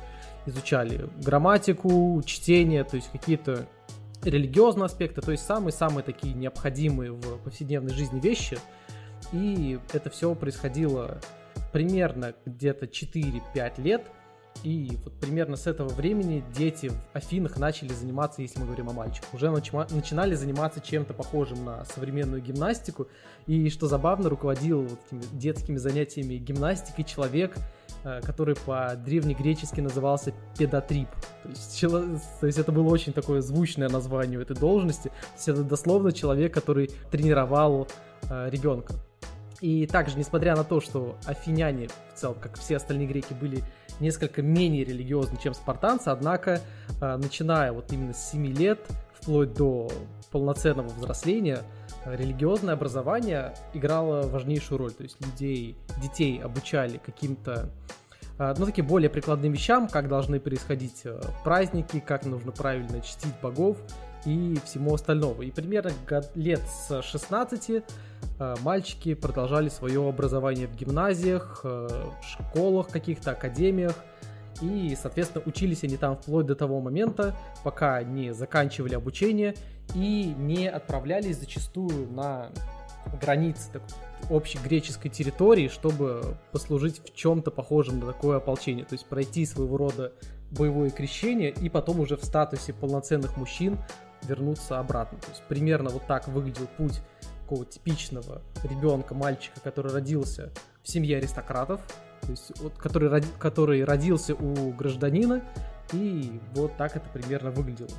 изучали грамматику, чтение, то есть какие-то религиозные аспекты, то есть самые-самые такие необходимые в повседневной жизни вещи – и это все происходило примерно где-то 4-5 лет. И вот примерно с этого времени дети в Афинах начали заниматься, если мы говорим о мальчиках, уже начинали заниматься чем-то похожим на современную гимнастику. И что забавно, руководил вот этими детскими занятиями гимнастикой человек, э, который по-древнегречески назывался педатрип. То есть, то есть это было очень такое звучное название этой должности. То есть это дословно человек, который тренировал э, ребенка. И также, несмотря на то, что афиняне в целом, как все остальные греки, были несколько менее религиозны, чем спартанцы, однако, э, начиная вот именно с 7 лет, вплоть до полноценного взросления, религиозное образование играло важнейшую роль. То есть людей, детей обучали каким-то э, ну, таким более прикладным вещам, как должны происходить э, праздники, как нужно правильно чтить богов и всему остальному. И примерно лет с 16 Э, мальчики продолжали свое образование в гимназиях, э, школах каких-то, академиях. И, соответственно, учились они там вплоть до того момента, пока не заканчивали обучение и не отправлялись зачастую на границы так, общей греческой территории, чтобы послужить в чем-то похожем на такое ополчение. То есть пройти своего рода боевое крещение и потом уже в статусе полноценных мужчин вернуться обратно. То есть примерно вот так выглядел путь такого типичного ребенка, мальчика, который родился в семье аристократов, то есть вот, который, роди, который родился у гражданина, и вот так это примерно выглядело.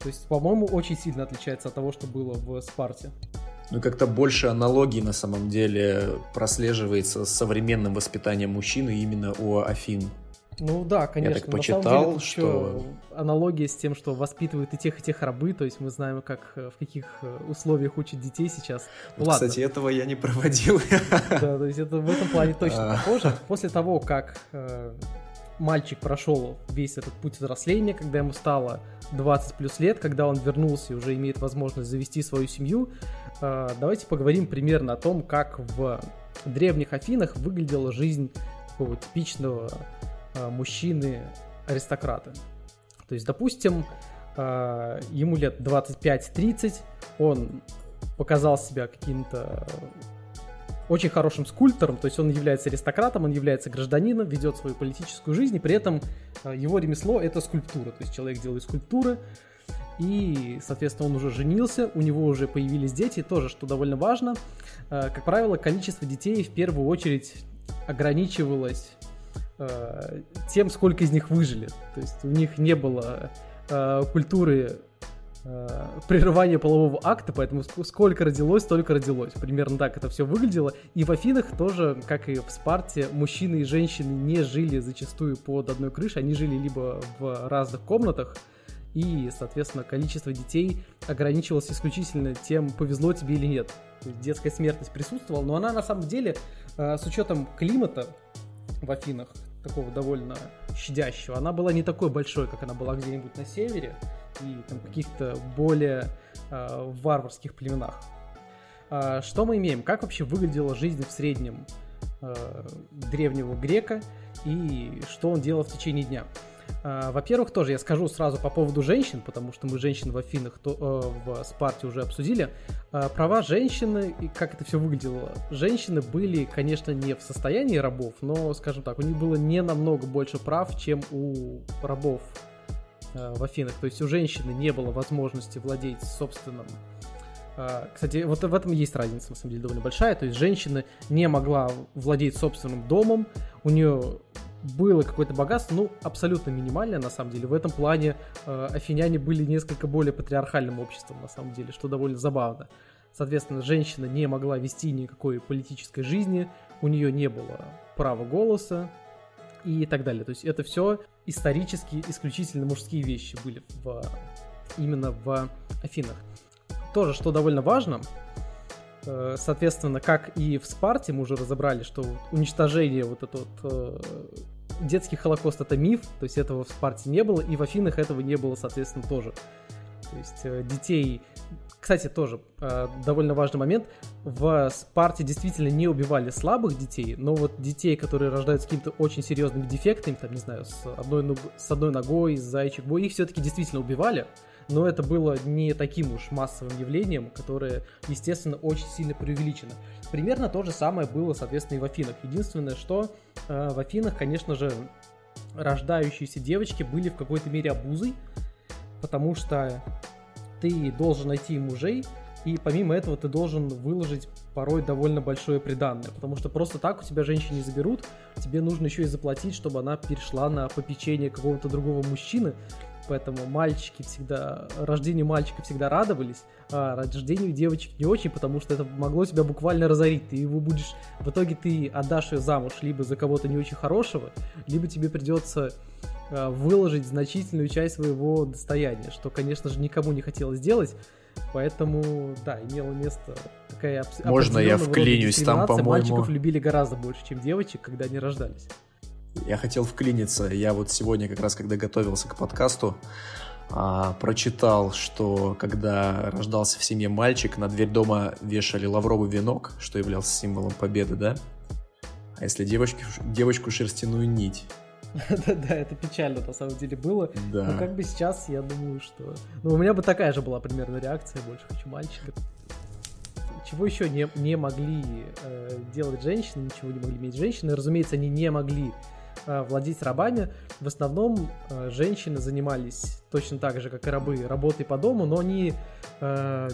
То есть, по-моему, очень сильно отличается от того, что было в Спарте. Ну, как-то больше аналогий на самом деле прослеживается с современным воспитанием мужчины именно у Афин. Ну да, конечно. Я так почитал, деле, что... Аналогия с тем, что воспитывают и тех, и тех рабы, то есть мы знаем, как, э, в каких э, условиях учат детей сейчас. Вот, Ладно. Кстати, этого я не проводил. Да, то есть это в этом плане точно а. похоже. После того, как э, мальчик прошел весь этот путь взросления, когда ему стало 20 плюс лет, когда он вернулся и уже имеет возможность завести свою семью, давайте поговорим примерно о том, как в древних Афинах выглядела жизнь такого типичного мужчины-аристократы. То есть, допустим, э, ему лет 25-30, он показал себя каким-то очень хорошим скульптором, то есть он является аристократом, он является гражданином, ведет свою политическую жизнь, и при этом э, его ремесло это скульптура, то есть человек делает скульптуры, и, соответственно, он уже женился, у него уже появились дети, тоже, что довольно важно. Как правило, количество детей в первую очередь ограничивалось э, тем, сколько из них выжили. То есть у них не было э, культуры э, прерывания полового акта, поэтому сколько родилось, столько родилось. Примерно так это все выглядело. И в Афинах тоже, как и в Спарте, мужчины и женщины не жили зачастую под одной крышей, они жили либо в разных комнатах, и, соответственно, количество детей ограничивалось исключительно тем, повезло тебе или нет. Детская смертность присутствовала, но она на самом деле, э, с учетом климата в Афинах, такого довольно щадящего, она была не такой большой, как она была где-нибудь на севере и там каких-то более э, варварских племенах. Э, что мы имеем? Как вообще выглядела жизнь в среднем э, древнего грека и что он делал в течение дня? А, во-первых, тоже я скажу сразу по поводу женщин, потому что мы женщин в Афинах, то, э, в Спарте уже обсудили. Э, права женщины и как это все выглядело. Женщины были, конечно, не в состоянии рабов, но, скажем так, у них было не намного больше прав, чем у рабов э, в Афинах. То есть у женщины не было возможности владеть собственным кстати, вот в этом есть разница, на самом деле, довольно большая. То есть женщина не могла владеть собственным домом, у нее было какое-то богатство, ну, абсолютно минимальное, на самом деле. В этом плане э, афиняне были несколько более патриархальным обществом, на самом деле, что довольно забавно. Соответственно, женщина не могла вести никакой политической жизни, у нее не было права голоса и так далее. То есть это все исторически исключительно мужские вещи были в, именно в Афинах. Тоже, что довольно важно, Соответственно, как и в Спарте, мы уже разобрали, что уничтожение вот это вот э, детский Холокост это миф, то есть этого в Спарте не было, и в Афинах этого не было, соответственно, тоже. То есть э, детей... Кстати, тоже э, довольно важный момент. В Спарте действительно не убивали слабых детей, но вот детей, которые рождаются с какими-то очень серьезными дефектами, там, не знаю, с одной, с одной ногой, с зайчик их все-таки действительно убивали но это было не таким уж массовым явлением, которое, естественно, очень сильно преувеличено. Примерно то же самое было, соответственно, и в Афинах. Единственное, что э, в Афинах, конечно же, рождающиеся девочки были в какой-то мере обузой, потому что ты должен найти мужей, и помимо этого ты должен выложить порой довольно большое приданное, потому что просто так у тебя женщин не заберут, тебе нужно еще и заплатить, чтобы она перешла на попечение какого-то другого мужчины, поэтому мальчики всегда, рождению мальчика всегда радовались, а рождению девочек не очень, потому что это могло тебя буквально разорить. Ты его будешь, в итоге ты отдашь ее замуж либо за кого-то не очень хорошего, либо тебе придется а, выложить значительную часть своего достояния, что, конечно же, никому не хотелось делать. Поэтому, да, имело место такая Можно я вклинюсь там, по-моему? Мальчиков любили гораздо больше, чем девочек, когда они рождались. Я хотел вклиниться. Я вот сегодня, как раз когда готовился к подкасту, а, прочитал, что когда рождался в семье мальчик, на дверь дома вешали лавровый венок, что являлся символом победы, да? А если девочки, девочку шерстяную нить? Да-да, это печально на самом деле было. Да. Но как бы сейчас я думаю, что... Ну, у меня бы такая же была примерно реакция, больше хочу мальчика. Чего еще не, не могли э, делать женщины, ничего не могли иметь женщины. Разумеется, они не могли владеть рабами. В основном э, женщины занимались точно так же, как и рабы, работой по дому, но они э,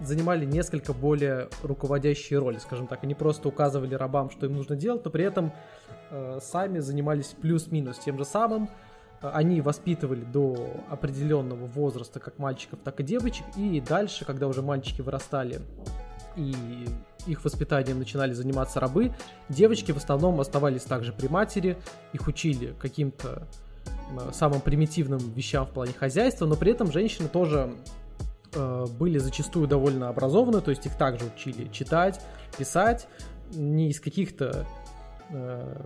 занимали несколько более руководящие роли, скажем так. Они просто указывали рабам, что им нужно делать, но при этом сами занимались плюс-минус тем же самым. Они воспитывали до определенного возраста как мальчиков, так и девочек, и дальше, когда уже мальчики вырастали и их воспитанием начинали заниматься рабы, девочки в основном оставались также при матери, их учили каким-то э, самым примитивным вещам в плане хозяйства, но при этом женщины тоже э, были зачастую довольно образованы, то есть их также учили читать, писать, не из каких-то Э,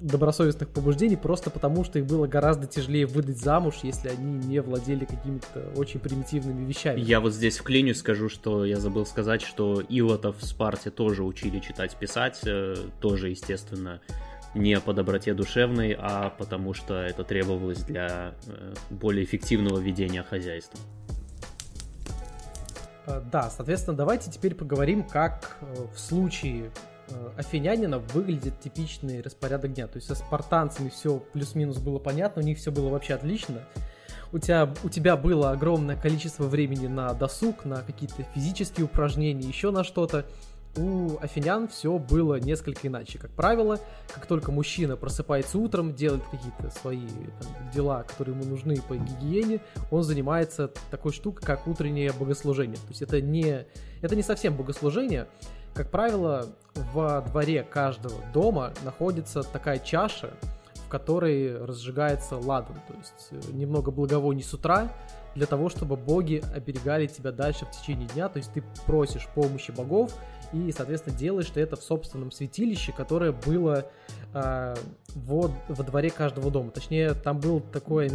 добросовестных побуждений просто потому, что их было гораздо тяжелее выдать замуж, если они не владели какими-то очень примитивными вещами. Я вот здесь вклинюсь, скажу, что я забыл сказать, что Илотов в Спарте тоже учили читать, писать, э, тоже, естественно, не по доброте душевной, а потому что это требовалось для э, более эффективного ведения хозяйства. Да, соответственно, давайте теперь поговорим, как в случае афинянина выглядит типичный распорядок дня. То есть со спартанцами все плюс-минус было понятно, у них все было вообще отлично. У тебя, у тебя было огромное количество времени на досуг, на какие-то физические упражнения, еще на что-то. У афинян все было несколько иначе. Как правило, как только мужчина просыпается утром, делает какие-то свои там, дела, которые ему нужны по гигиене, он занимается такой штукой, как утреннее богослужение. То есть это не, это не совсем богослужение, как правило, во дворе каждого дома находится такая чаша, в которой разжигается ладан, то есть э, немного благовоний с утра, для того, чтобы боги оберегали тебя дальше в течение дня, то есть ты просишь помощи богов и, соответственно, делаешь ты это в собственном святилище, которое было э, во, во дворе каждого дома. Точнее, там был такой,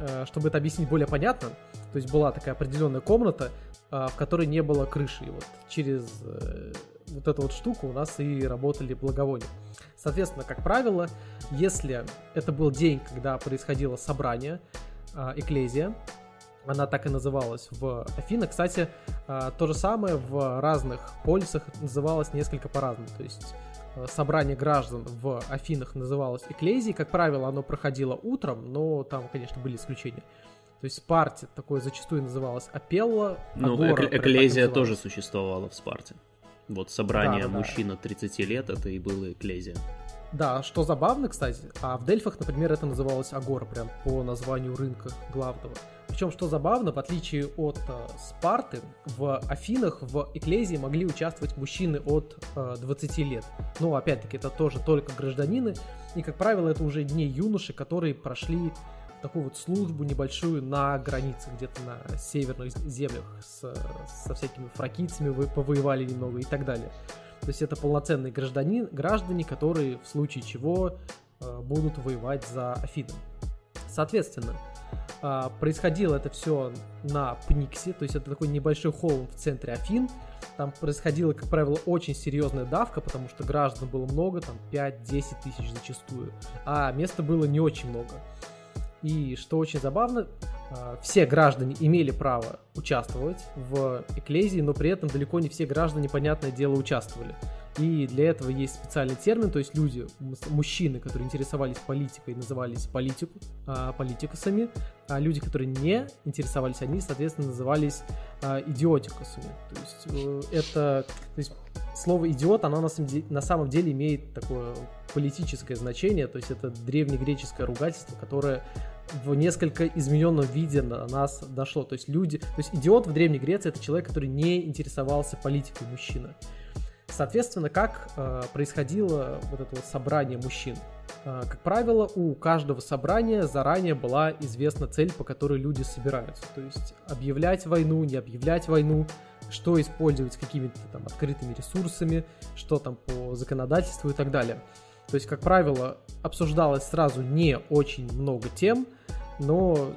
э, чтобы это объяснить более понятно, то есть была такая определенная комната, э, в которой не было крыши, и вот через э, вот эту вот штуку у нас и работали благовония. Соответственно, как правило, если это был день, когда происходило собрание, э, эклезия, она так и называлась в Афинах. Кстати, э, то же самое в разных полисах называлось несколько по-разному. То есть э, собрание граждан в Афинах называлось эклезией. Как правило, оно проходило утром, но там, конечно, были исключения. То есть Спарте такое зачастую называлось Апелла. Ну, Агора, эк- эклезия тоже существовала в Спарте. Вот собрание да, да, мужчин да. от 30 лет, это и было эклезия. Да, что забавно, кстати, а в Дельфах, например, это называлось Агора, прям по названию рынка главного. Причем, что забавно, в отличие от э, Спарты, в Афинах, в Эклезии могли участвовать мужчины от э, 20 лет. Ну, опять-таки, это тоже только гражданины, и, как правило, это уже не юноши, которые прошли такую вот службу небольшую на границе, где-то на северных землях с, со всякими фракийцами вы повоевали немного и так далее. То есть это полноценные граждане, граждане, которые в случае чего э, будут воевать за Афину. Соответственно, э, происходило это все на Пниксе, то есть это такой небольшой холм в центре Афин. Там происходила, как правило, очень серьезная давка, потому что граждан было много, там 5-10 тысяч зачастую, а места было не очень много. И что очень забавно, а, все граждане имели право участвовать в эклезии, но при этом далеко не все граждане, понятное дело, участвовали. И для этого есть специальный термин, то есть люди, мужчины, которые интересовались политикой, назывались политику, а, политикусами, а люди, которые не интересовались, они, соответственно, назывались а, идиотикусами. То есть э, это, то есть слово идиот, оно на самом, деле, на самом деле имеет такое политическое значение, то есть это древнегреческое ругательство, которое в несколько измененном виде на нас дошло. То есть люди, то есть идиот в Древней Греции это человек, который не интересовался политикой мужчина. Соответственно, как э, происходило вот это вот собрание мужчин? Э, как правило, у каждого собрания заранее была известна цель, по которой люди собираются. То есть объявлять войну, не объявлять войну, что использовать с какими-то там открытыми ресурсами, что там по законодательству и так далее. То есть, как правило, обсуждалось сразу не очень много тем, но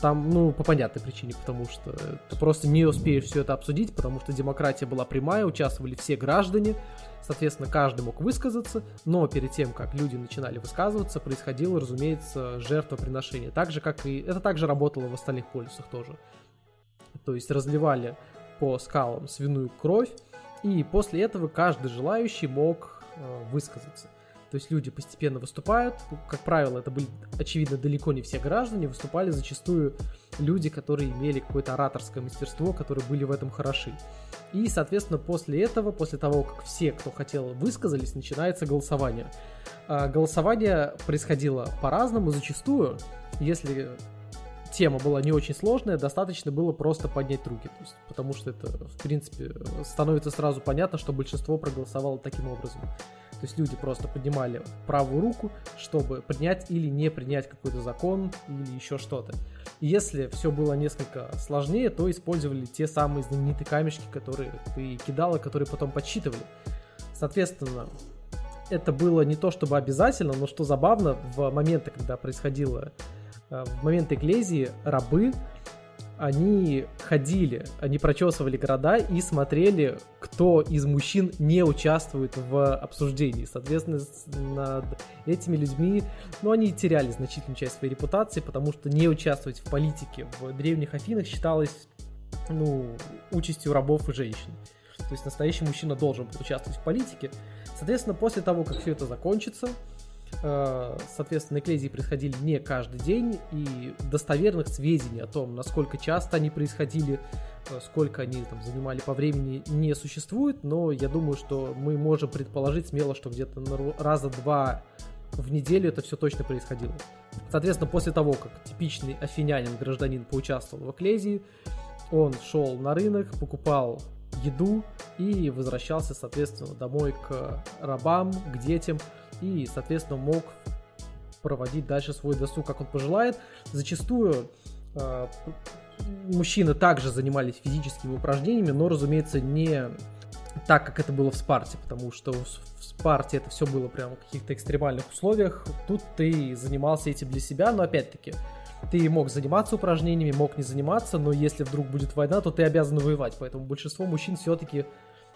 там, ну, по понятной причине, потому что ты просто не успеешь все это обсудить, потому что демократия была прямая, участвовали все граждане, соответственно, каждый мог высказаться, но перед тем, как люди начинали высказываться, происходило, разумеется, жертвоприношение. Так же, как и... Это также работало в остальных полюсах тоже. То есть разливали по скалам свиную кровь, и после этого каждый желающий мог э, высказаться. То есть люди постепенно выступают. Как правило, это были, очевидно, далеко не все граждане. Выступали зачастую люди, которые имели какое-то ораторское мастерство, которые были в этом хороши. И, соответственно, после этого, после того, как все, кто хотел, высказались, начинается голосование. А голосование происходило по-разному. Зачастую, если тема была не очень сложная, достаточно было просто поднять руки. То есть, потому что это, в принципе, становится сразу понятно, что большинство проголосовало таким образом. То есть люди просто поднимали правую руку, чтобы принять или не принять какой-то закон или еще что-то. Если все было несколько сложнее, то использовали те самые знаменитые камешки, которые ты кидала, которые потом подсчитывали. Соответственно, это было не то чтобы обязательно, но что забавно, в моменты, когда происходило, э, в моменты эклезии, рабы они ходили, они прочесывали города и смотрели, кто из мужчин не участвует в обсуждении. Соответственно, над этими людьми, ну, они теряли значительную часть своей репутации, потому что не участвовать в политике в древних Афинах считалось, ну, участью рабов и женщин. То есть настоящий мужчина должен был участвовать в политике. Соответственно, после того, как все это закончится, соответственно, эклезии происходили не каждый день, и достоверных сведений о том, насколько часто они происходили, э, сколько они там занимали по времени, не существует, но я думаю, что мы можем предположить смело, что где-то раза два в неделю это все точно происходило. Соответственно, после того, как типичный афинянин, гражданин поучаствовал в эклезии, он шел на рынок, покупал еду и возвращался, соответственно, домой к рабам, к детям, и, соответственно, мог проводить дальше свой досуг, как он пожелает. Зачастую э, мужчины также занимались физическими упражнениями, но, разумеется, не так, как это было в Спарте, потому что в Спарте это все было прямо в каких-то экстремальных условиях. Тут ты занимался этим для себя, но опять-таки ты мог заниматься упражнениями, мог не заниматься, но если вдруг будет война, то ты обязан воевать. Поэтому большинство мужчин все-таки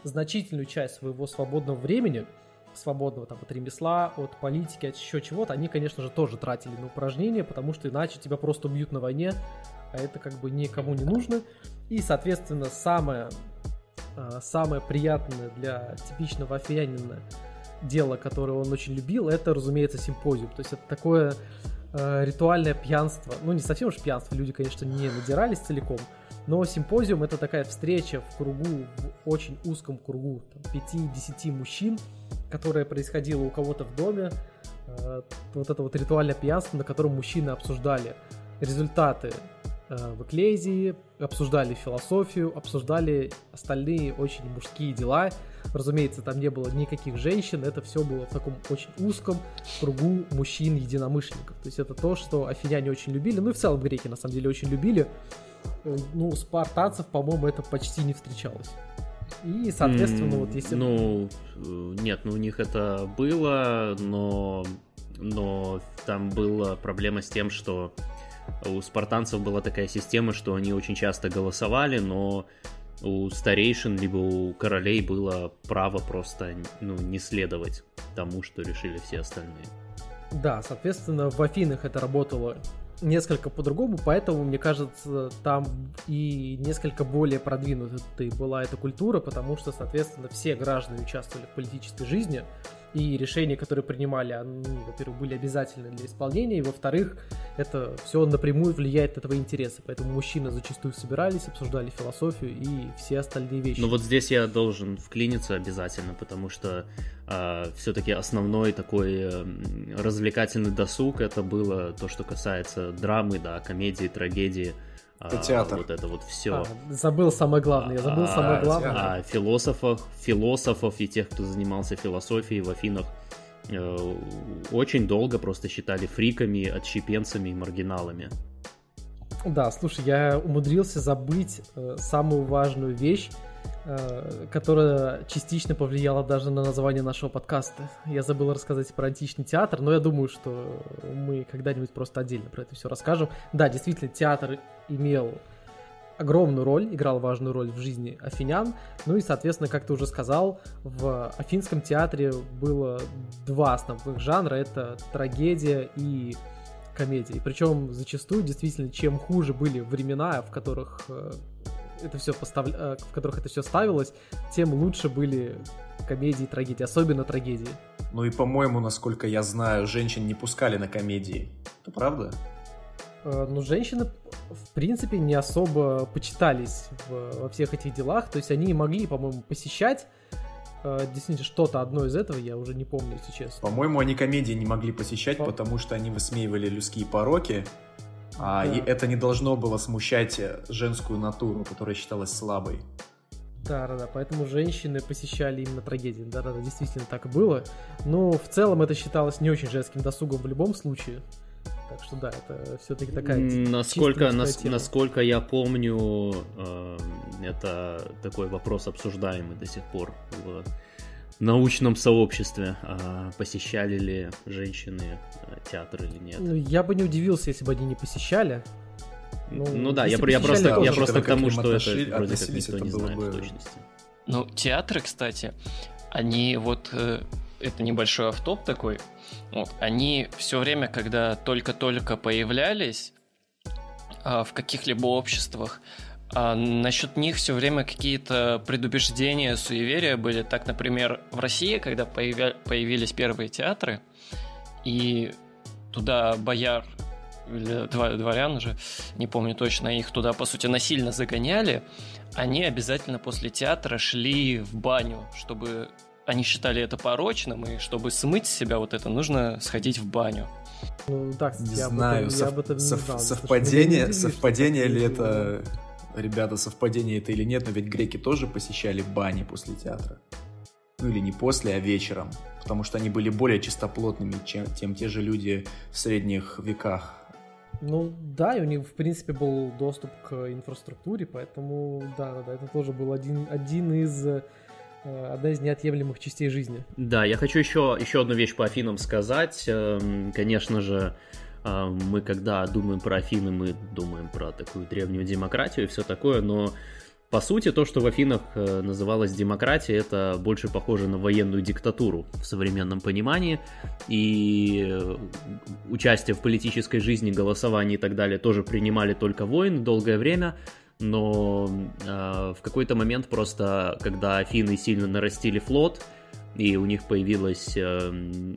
значительную часть своего свободного времени свободного там от ремесла, от политики, от еще чего-то, они, конечно же, тоже тратили на упражнения, потому что иначе тебя просто убьют на войне, а это как бы никому не нужно. И, соответственно, самое, а, самое приятное для типичного афиянина дело, которое он очень любил, это, разумеется, симпозиум. То есть это такое э, ритуальное пьянство. Ну, не совсем уж пьянство, люди, конечно, не надирались целиком, но симпозиум это такая встреча в кругу, в очень узком кругу, 5-10 мужчин, которая происходила у кого-то в доме, э, вот это вот ритуальное пьянство, на котором мужчины обсуждали результаты э, в эклезии, обсуждали философию, обсуждали остальные очень мужские дела. Разумеется, там не было никаких женщин, это все было в таком очень узком кругу мужчин-единомышленников. То есть это то, что афиняне очень любили, ну и в целом греки на самом деле очень любили. Э, ну, спартанцев, по-моему, это почти не встречалось. И, соответственно, mm, вот если... Ну, э, нет, ну у них это было, но, но там была проблема с тем, что у спартанцев была такая система, что они очень часто голосовали, но у старейшин либо у королей было право просто ну, не следовать тому, что решили все остальные. Да, соответственно, в Афинах это работало несколько по-другому, поэтому, мне кажется, там и несколько более продвинутой была эта культура, потому что, соответственно, все граждане участвовали в политической жизни, и решения, которые принимали, они, во-первых, были обязательны для исполнения, и, во-вторых, это все напрямую влияет на твои интересы, поэтому мужчины зачастую собирались, обсуждали философию и все остальные вещи. Ну вот здесь я должен вклиниться обязательно, потому что э, а, все-таки основной такой э, развлекательный досуг это было то, что касается драмы, да, комедии, трагедии, это театр. Вот это вот все. А, забыл самое главное, я забыл а, самое главное. А философов, философов и тех, кто занимался философией в Афинах, э, очень долго просто считали фриками, отщепенцами и маргиналами. Да, слушай, я умудрился забыть э, самую важную вещь, которая частично повлияла даже на название нашего подкаста. Я забыл рассказать про античный театр, но я думаю, что мы когда-нибудь просто отдельно про это все расскажем. Да, действительно, театр имел огромную роль, играл важную роль в жизни афинян. Ну и, соответственно, как ты уже сказал, в афинском театре было два основных жанра. Это трагедия и комедия. Причем зачастую, действительно, чем хуже были времена, в которых э, это все постав... Э, в которых это все ставилось, тем лучше были комедии и трагедии, особенно трагедии. Ну и, по-моему, насколько я знаю, женщин не пускали на комедии. Это правда? Э, ну, женщины, в принципе, не особо почитались в, во всех этих делах. То есть они могли, по-моему, посещать э, действительно что-то одно из этого, я уже не помню, если честно. По-моему, они комедии не могли посещать, По... потому что они высмеивали людские пороки, А да. это не должно было смущать женскую натуру, которая считалась слабой. Да, да, да, поэтому женщины посещали именно трагедии. Да, да, да, действительно так и было. Но в целом это считалось не очень женским досугом в любом случае. Так что да, это все-таки такая. Насколько, нас, насколько я помню, э, это такой вопрос обсуждаемый до сих пор в научном сообществе. Э, посещали ли женщины э, театр или нет? Ну, я бы не удивился, если бы они не посещали. Ну, ну да, я, я просто, я просто к тому, что это вроде как никто не знает бы... в точности. Ну, театры, кстати, они вот э, это небольшой автоп такой. Вот, они все время, когда только-только появлялись а, в каких-либо обществах, а насчет них все время какие-то предубеждения, суеверия были. Так, например, в России, когда появя... появились первые театры, и туда бояр или дворян уже, не помню точно, их туда, по сути, насильно загоняли, они обязательно после театра шли в баню, чтобы они считали это порочным, и чтобы смыть с себя вот это, нужно сходить в баню. Ну, кстати, не я знаю, об этом, сов... я об этом не сов... знал. Совпадение, совпадение ли это, ребята, совпадение это или нет, но ведь греки тоже посещали бани после театра. Ну или не после, а вечером, потому что они были более чистоплотными, чем, чем те же люди в средних веках. Ну да, и у них, в принципе, был доступ к инфраструктуре, поэтому да, да, да, это тоже был один, один из Э, одна из неотъемлемых частей жизни. Да, я хочу еще, еще одну вещь по Афинам сказать. Эм, конечно же, мы когда думаем про Афины, мы думаем про такую древнюю демократию и все такое, но по сути, то, что в Афинах э, называлось демократией, это больше похоже на военную диктатуру в современном понимании. И участие в политической жизни, голосовании и так далее тоже принимали только воины долгое время но э, в какой-то момент просто, когда Афины сильно нарастили флот, и у них появилась э,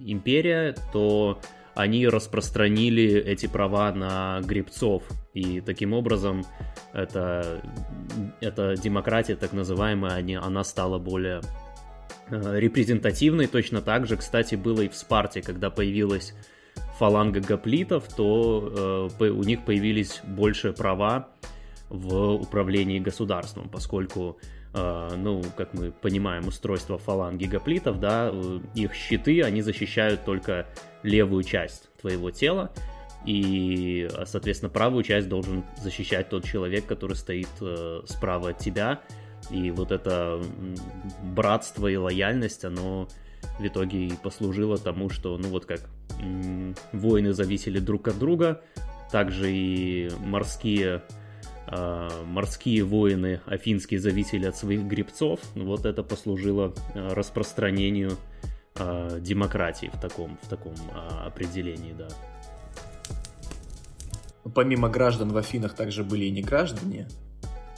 империя, то они распространили эти права на гребцов. И таким образом эта, эта демократия, так называемая, они, она стала более э, репрезентативной. Точно так же, кстати, было и в Спарте, когда появилась фаланга гоплитов, то э, у них появились больше права в управлении государством, поскольку, ну, как мы понимаем, устройство фаланги гоплитов, да, э, их щиты, они защищают только левую часть твоего тела, и, соответственно, правую часть должен защищать тот человек, который стоит э, справа от тебя, и вот это братство и лояльность, оно в итоге и послужило тому, что, ну вот как воины зависели друг от друга, также и морские а, морские воины афинские зависели от своих гребцов. Вот это послужило а, распространению а, демократии в таком, в таком определении, да. Помимо граждан в Афинах также были и не граждане.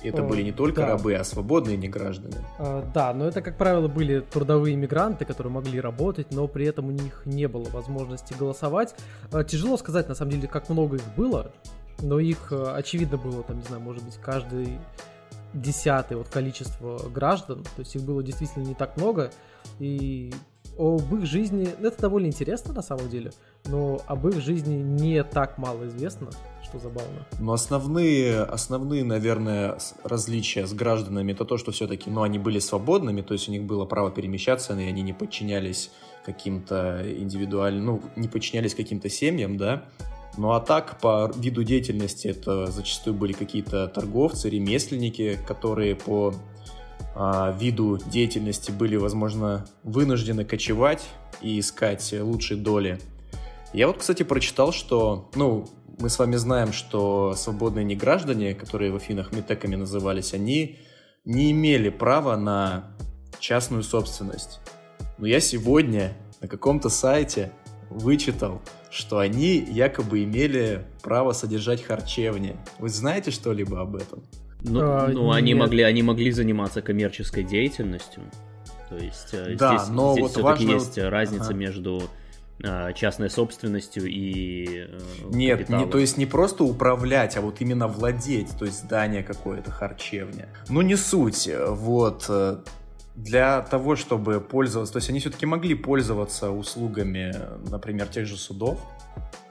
Это О, были не только да. рабы, а свободные неграждане. А, да, но это, как правило, были трудовые мигранты, которые могли работать, но при этом у них не было возможности голосовать. А, тяжело сказать, на самом деле, как много их было но их, э, очевидно, было, там, не знаю, может быть, каждый десятый вот количество граждан, то есть их было действительно не так много, и об их жизни, ну, это довольно интересно на самом деле, но об их жизни не так мало известно, что забавно. Но основные, основные, наверное, различия с гражданами это то, что все-таки, ну, они были свободными, то есть у них было право перемещаться, и они не подчинялись каким-то индивидуальным, ну, не подчинялись каким-то семьям, да, ну а так, по виду деятельности, это зачастую были какие-то торговцы, ремесленники, которые по а, виду деятельности были, возможно, вынуждены кочевать и искать лучшие доли. Я вот, кстати, прочитал, что, ну, мы с вами знаем, что свободные неграждане, которые в Афинах метеками назывались, они не имели права на частную собственность. Но я сегодня на каком-то сайте вычитал, что они якобы имели право содержать харчевни. Вы знаете что-либо об этом? Ну, а, ну они могли, они могли заниматься коммерческой деятельностью. То есть э, да, здесь, но здесь вот все-таки важно... есть разница ага. между э, частной собственностью и э, Нет, капиталом. не, то есть не просто управлять, а вот именно владеть, то есть здание какое-то, харчевня. Ну не суть, вот для того, чтобы пользоваться, то есть они все-таки могли пользоваться услугами, например, тех же судов,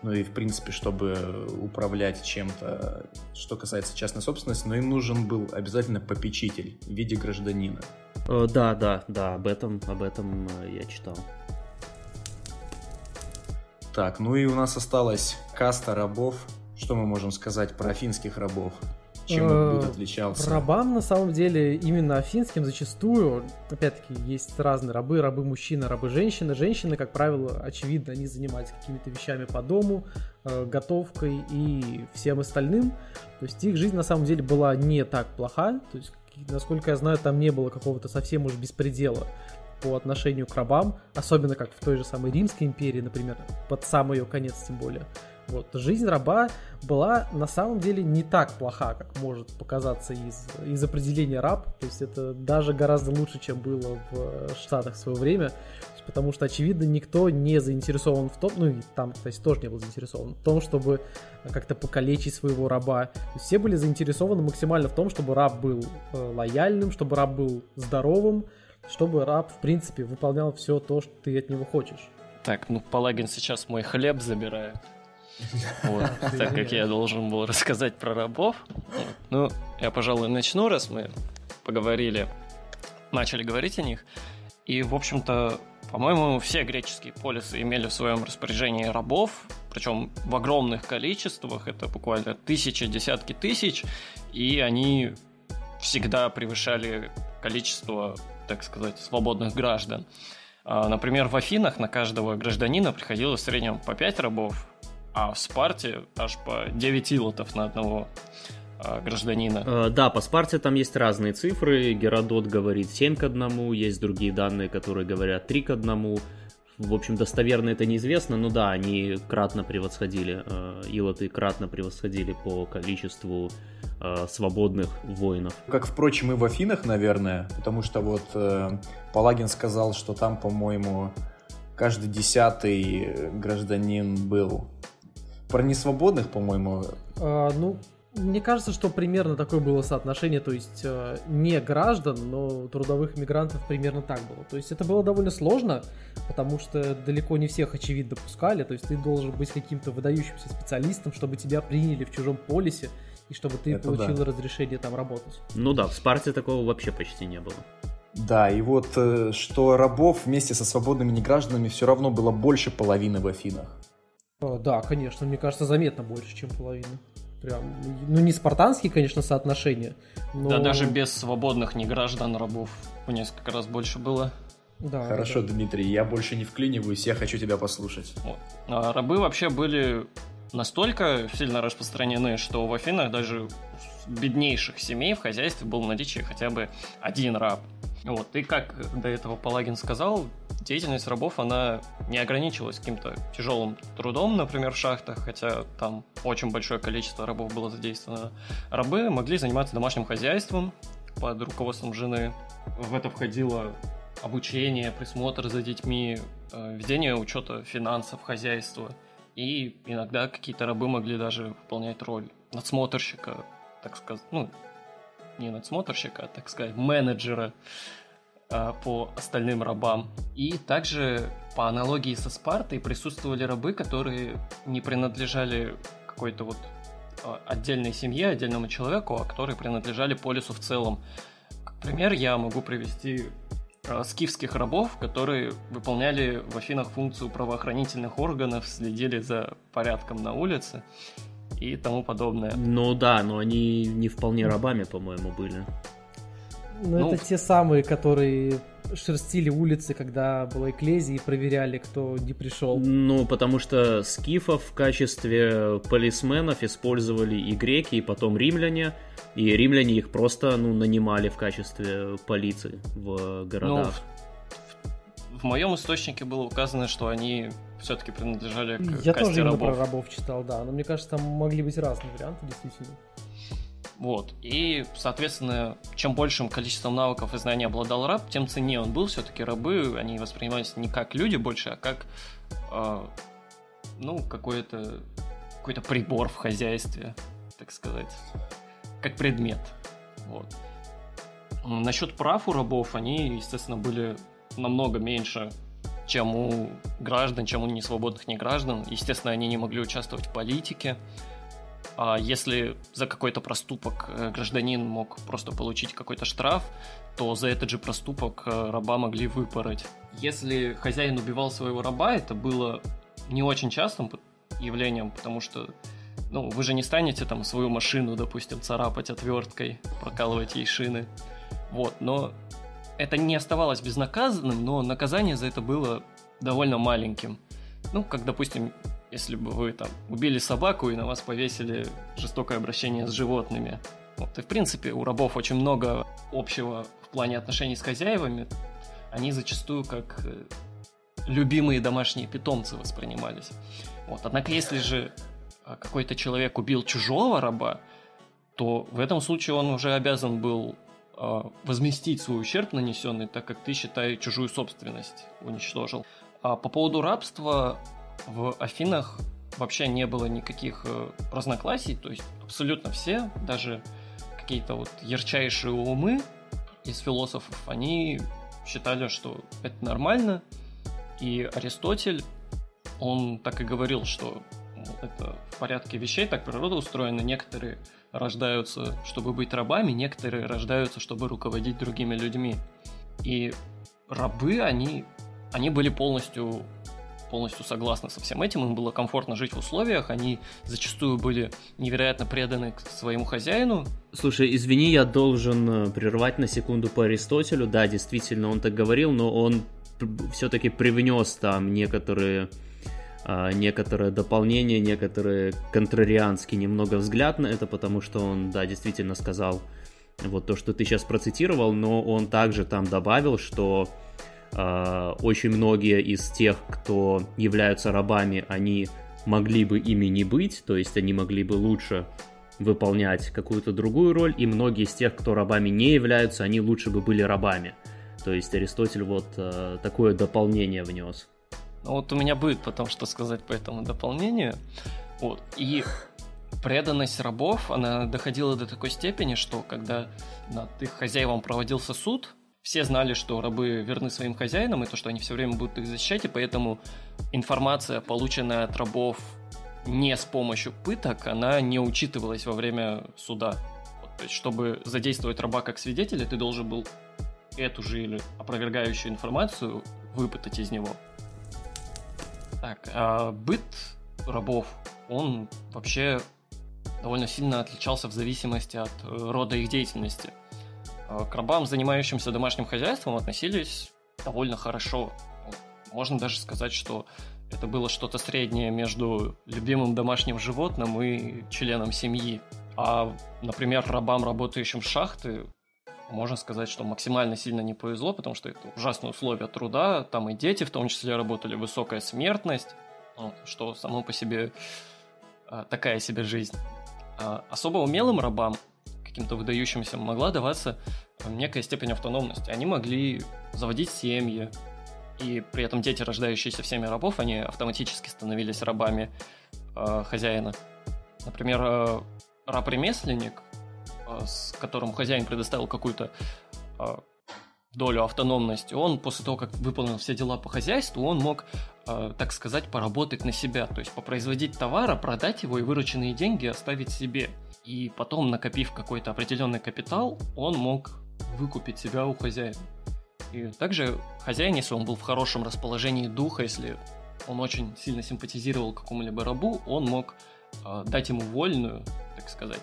ну и, в принципе, чтобы управлять чем-то, что касается частной собственности, но им нужен был обязательно попечитель в виде гражданина. Э, да, да, да, об этом, об этом э, я читал. Так, ну и у нас осталась каста рабов. Что мы можем сказать про финских рабов? Чем Бут э, отличался? Рабам, на самом деле, именно финским зачастую, опять-таки, есть разные рабы, рабы мужчины, рабы женщины. Женщины, как правило, очевидно, они занимались какими-то вещами по дому, э, готовкой и всем остальным. То есть их жизнь, на самом деле, была не так плоха. То есть, насколько я знаю, там не было какого-то совсем уж беспредела по отношению к рабам, особенно как в той же самой Римской империи, например, под самый ее конец тем более. Вот, жизнь раба была на самом деле не так плоха, как может показаться из, из определения раб. То есть это даже гораздо лучше, чем было в Штатах в свое время. Потому что, очевидно, никто не заинтересован в том, ну и там, кстати, тоже не был заинтересован, в том, чтобы как-то покалечить своего раба. все были заинтересованы максимально в том, чтобы раб был э, лояльным, чтобы раб был здоровым, чтобы раб, в принципе, выполнял все то, что ты от него хочешь. Так, ну Палагин сейчас мой хлеб забирает. Вот, так как я должен был рассказать про рабов. Ну, я, пожалуй, начну, раз мы поговорили, начали говорить о них. И, в общем-то, по-моему, все греческие полисы имели в своем распоряжении рабов, причем в огромных количествах, это буквально тысячи, десятки тысяч, и они всегда превышали количество, так сказать, свободных граждан. А, например, в Афинах на каждого гражданина приходилось в среднем по 5 рабов, а в Спарте аж по 9 илотов на одного а, гражданина. Э, да, по Спарте там есть разные цифры. Геродот говорит 7 к 1, есть другие данные, которые говорят 3 к 1. В общем, достоверно это неизвестно, но да, они кратно превосходили, э, илоты кратно превосходили по количеству э, свободных воинов. Как, впрочем, и в Афинах, наверное, потому что вот Палагин сказал, что там, по-моему, каждый десятый гражданин был про несвободных, по-моему. А, ну, мне кажется, что примерно такое было соотношение, то есть э, не граждан, но трудовых мигрантов примерно так было. То есть это было довольно сложно, потому что далеко не всех очевидно пускали, то есть ты должен быть каким-то выдающимся специалистом, чтобы тебя приняли в чужом полисе и чтобы ты это получил да. разрешение там работать. Ну да, в Спарте такого вообще почти не было. Да, и вот э, что рабов вместе со свободными негражданами все равно было больше половины в Афинах. А, да, конечно, мне кажется, заметно больше, чем половина. Прям, ну не спартанские, конечно, соотношения. Но... Да, даже без свободных неграждан рабов в несколько раз больше было. Да, Хорошо, да. Дмитрий, я больше не вклиниваюсь, я хочу тебя послушать. А рабы вообще были настолько сильно распространены, что в Афинах даже беднейших семей в хозяйстве был в наличии хотя бы один раб. Вот, и как до этого Палагин сказал, деятельность рабов, она не ограничивалась каким-то тяжелым трудом, например, в шахтах, хотя там очень большое количество рабов было задействовано. Рабы могли заниматься домашним хозяйством под руководством жены. В это входило обучение, присмотр за детьми, э, ведение учета финансов хозяйства. И иногда какие-то рабы могли даже выполнять роль надсмотрщика, так сказать, ну, не надсмотрщика, а, так сказать, менеджера а, по остальным рабам. И также по аналогии со Спартой присутствовали рабы, которые не принадлежали какой-то вот а, отдельной семье, отдельному человеку, а которые принадлежали полису в целом. Как пример я могу привести а, скифских рабов, которые выполняли в Афинах функцию правоохранительных органов, следили за порядком на улице и тому подобное. Ну да, но они не вполне рабами, по-моему, были. Ну, ну, это те самые, которые шерстили улицы, когда была эклезия, и проверяли, кто не пришел. Ну, потому что скифов в качестве полисменов использовали и греки, и потом римляне. И римляне их просто, ну, нанимали в качестве полиции в городах. Ну, в, в моем источнике было указано, что они все-таки принадлежали к Я тоже именно рабов. про рабов читал, да. Но мне кажется, там могли быть разные варианты, действительно. Вот. И, соответственно, чем большим количеством навыков и знаний обладал раб, тем ценнее он был. Все-таки рабы, они воспринимались не как люди больше, а как, э, ну, какой-то какой-то прибор в хозяйстве, так сказать, как предмет. Вот. Насчет прав у рабов, они, естественно, были намного меньше, чем у граждан, чем у несвободных неграждан. Естественно, они не могли участвовать в политике. А если за какой-то проступок э, гражданин мог просто получить какой-то штраф, то за этот же проступок э, раба могли выпороть. Если хозяин убивал своего раба, это было не очень частым явлением, потому что ну, вы же не станете там свою машину, допустим, царапать отверткой, прокалывать ей шины. Вот, но это не оставалось безнаказанным, но наказание за это было довольно маленьким. Ну, как, допустим, если бы вы там убили собаку и на вас повесили жестокое обращение с животными. Вот. И, в принципе, у рабов очень много общего в плане отношений с хозяевами. Они зачастую как э, любимые домашние питомцы воспринимались. Вот. Однако, если же а, какой-то человек убил чужого раба, то в этом случае он уже обязан был возместить свой ущерб нанесенный, так как ты, считай, чужую собственность уничтожил. А по поводу рабства в Афинах вообще не было никаких э, разногласий, то есть абсолютно все, даже какие-то вот ярчайшие умы из философов, они считали, что это нормально, и Аристотель, он так и говорил, что это в порядке вещей, так природа устроена. Некоторые рождаются, чтобы быть рабами, некоторые рождаются, чтобы руководить другими людьми. И рабы, они, они были полностью полностью согласны со всем этим, им было комфортно жить в условиях, они зачастую были невероятно преданы к своему хозяину. Слушай, извини, я должен э, прервать на секунду по Аристотелю, да, действительно, он так говорил, но он все-таки привнес там некоторые некоторое дополнение, некоторые контрарианский немного взгляд на это, потому что он, да, действительно сказал вот то, что ты сейчас процитировал, но он также там добавил, что э, очень многие из тех, кто являются рабами, они могли бы ими не быть, то есть они могли бы лучше выполнять какую-то другую роль, и многие из тех, кто рабами не являются, они лучше бы были рабами. То есть Аристотель вот э, такое дополнение внес. Вот у меня будет потом что сказать по этому дополнению. Вот. И преданность рабов, она доходила до такой степени, что когда над их хозяевам проводился суд, все знали, что рабы верны своим хозяинам, и то, что они все время будут их защищать, и поэтому информация, полученная от рабов не с помощью пыток, она не учитывалась во время суда. Вот, то есть, чтобы задействовать раба как свидетеля, ты должен был эту же или опровергающую информацию выпытать из него. Так, а быт рабов, он вообще довольно сильно отличался в зависимости от э, рода их деятельности. А к рабам, занимающимся домашним хозяйством, относились довольно хорошо. Можно даже сказать, что это было что-то среднее между любимым домашним животным и членом семьи. А, например, рабам, работающим в шахты, можно сказать, что максимально сильно не повезло, потому что это ужасные условия труда, там и дети в том числе работали, высокая смертность, что само по себе а, такая себе жизнь. А особо умелым рабам, каким-то выдающимся, могла даваться некая степень автономности. Они могли заводить семьи, и при этом дети, рождающиеся в семье рабов, они автоматически становились рабами хозяина. Например, раб-ремесленник с которым хозяин предоставил какую-то э, долю автономности, он после того, как выполнил все дела по хозяйству, он мог, э, так сказать, поработать на себя, то есть попроизводить товар, продать его и вырученные деньги оставить себе. И потом, накопив какой-то определенный капитал, он мог выкупить себя у хозяина. И также хозяин, если он был в хорошем расположении духа, если он очень сильно симпатизировал какому-либо рабу, он мог э, дать ему вольную, так сказать,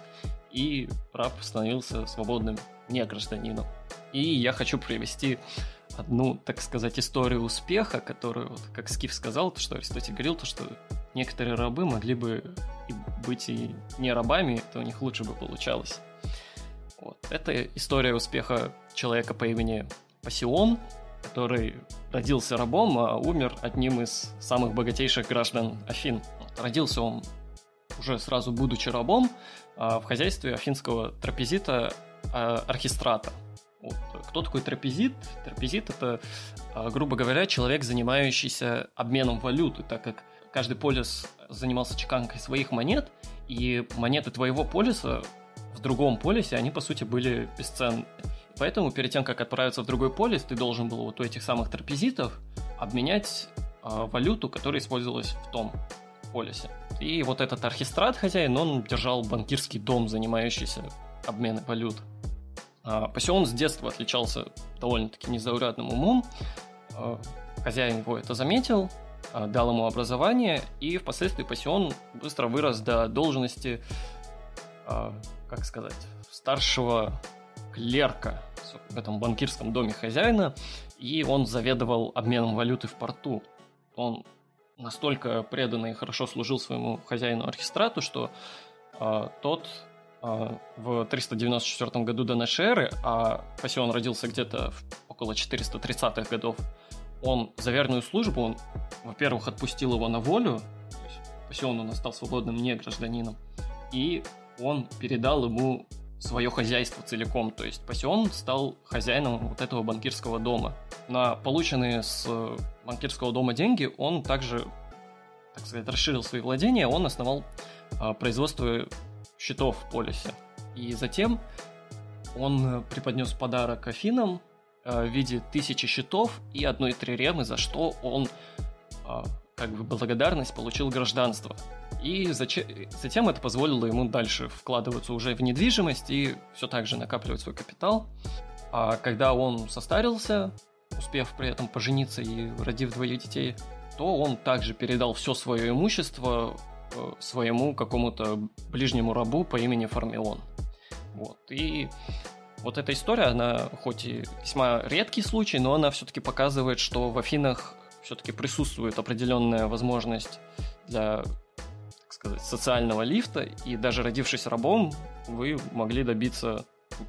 и раб становился свободным не гражданином. И я хочу привести одну, так сказать, историю успеха, которую, вот, как Скиф сказал, то, что Аристотель говорил, то, что некоторые рабы могли бы и быть и не рабами, то у них лучше бы получалось. Вот. Это история успеха человека по имени Пассион, который родился рабом, а умер одним из самых богатейших граждан Афин. Вот. Родился он уже сразу будучи рабом, в хозяйстве афинского трапезита а, архистрата. Вот. Кто такой трапезит? Трапезит это, а, грубо говоря, человек, занимающийся обменом валюты, так как каждый полис занимался чеканкой своих монет, и монеты твоего полиса в другом полисе, они, по сути, были бесценны. поэтому перед тем, как отправиться в другой полис, ты должен был вот у этих самых трапезитов обменять э, валюту, которая использовалась в том полисе. И вот этот архистрат хозяин, он держал банкирский дом, занимающийся обменом валют. А Пассион с детства отличался довольно-таки незаурядным умом. А, хозяин его это заметил, а, дал ему образование, и впоследствии Пассион быстро вырос до должности, как сказать, старшего клерка в этом банкирском доме хозяина, и он заведовал обменом валюты в порту. Он настолько преданно и хорошо служил своему хозяину оркестрату, что э, тот э, в 394 году до нашей эры, а Пассион родился где-то около 430-х годов, он за верную службу, он, во-первых, отпустил его на волю, то есть Пассион он стал свободным не гражданином, и он передал ему свое хозяйство целиком. То есть Пассион стал хозяином вот этого банкирского дома. На полученные с банкирского дома деньги он также, так сказать, расширил свои владения, он основал а, производство счетов в полисе. И затем он преподнес подарок Афинам а, в виде тысячи счетов и одной триремы, за что он а, как бы благодарность получил гражданство. И затем это позволило ему дальше вкладываться уже в недвижимость и все так же накапливать свой капитал. А когда он состарился, успев при этом пожениться и родив двоих детей, то он также передал все свое имущество э, своему какому-то ближнему рабу по имени Фармион. Вот. И вот эта история, она хоть и весьма редкий случай, но она все-таки показывает, что в Афинах все-таки присутствует определенная возможность для сказать, социального лифта, и даже родившись рабом, вы могли добиться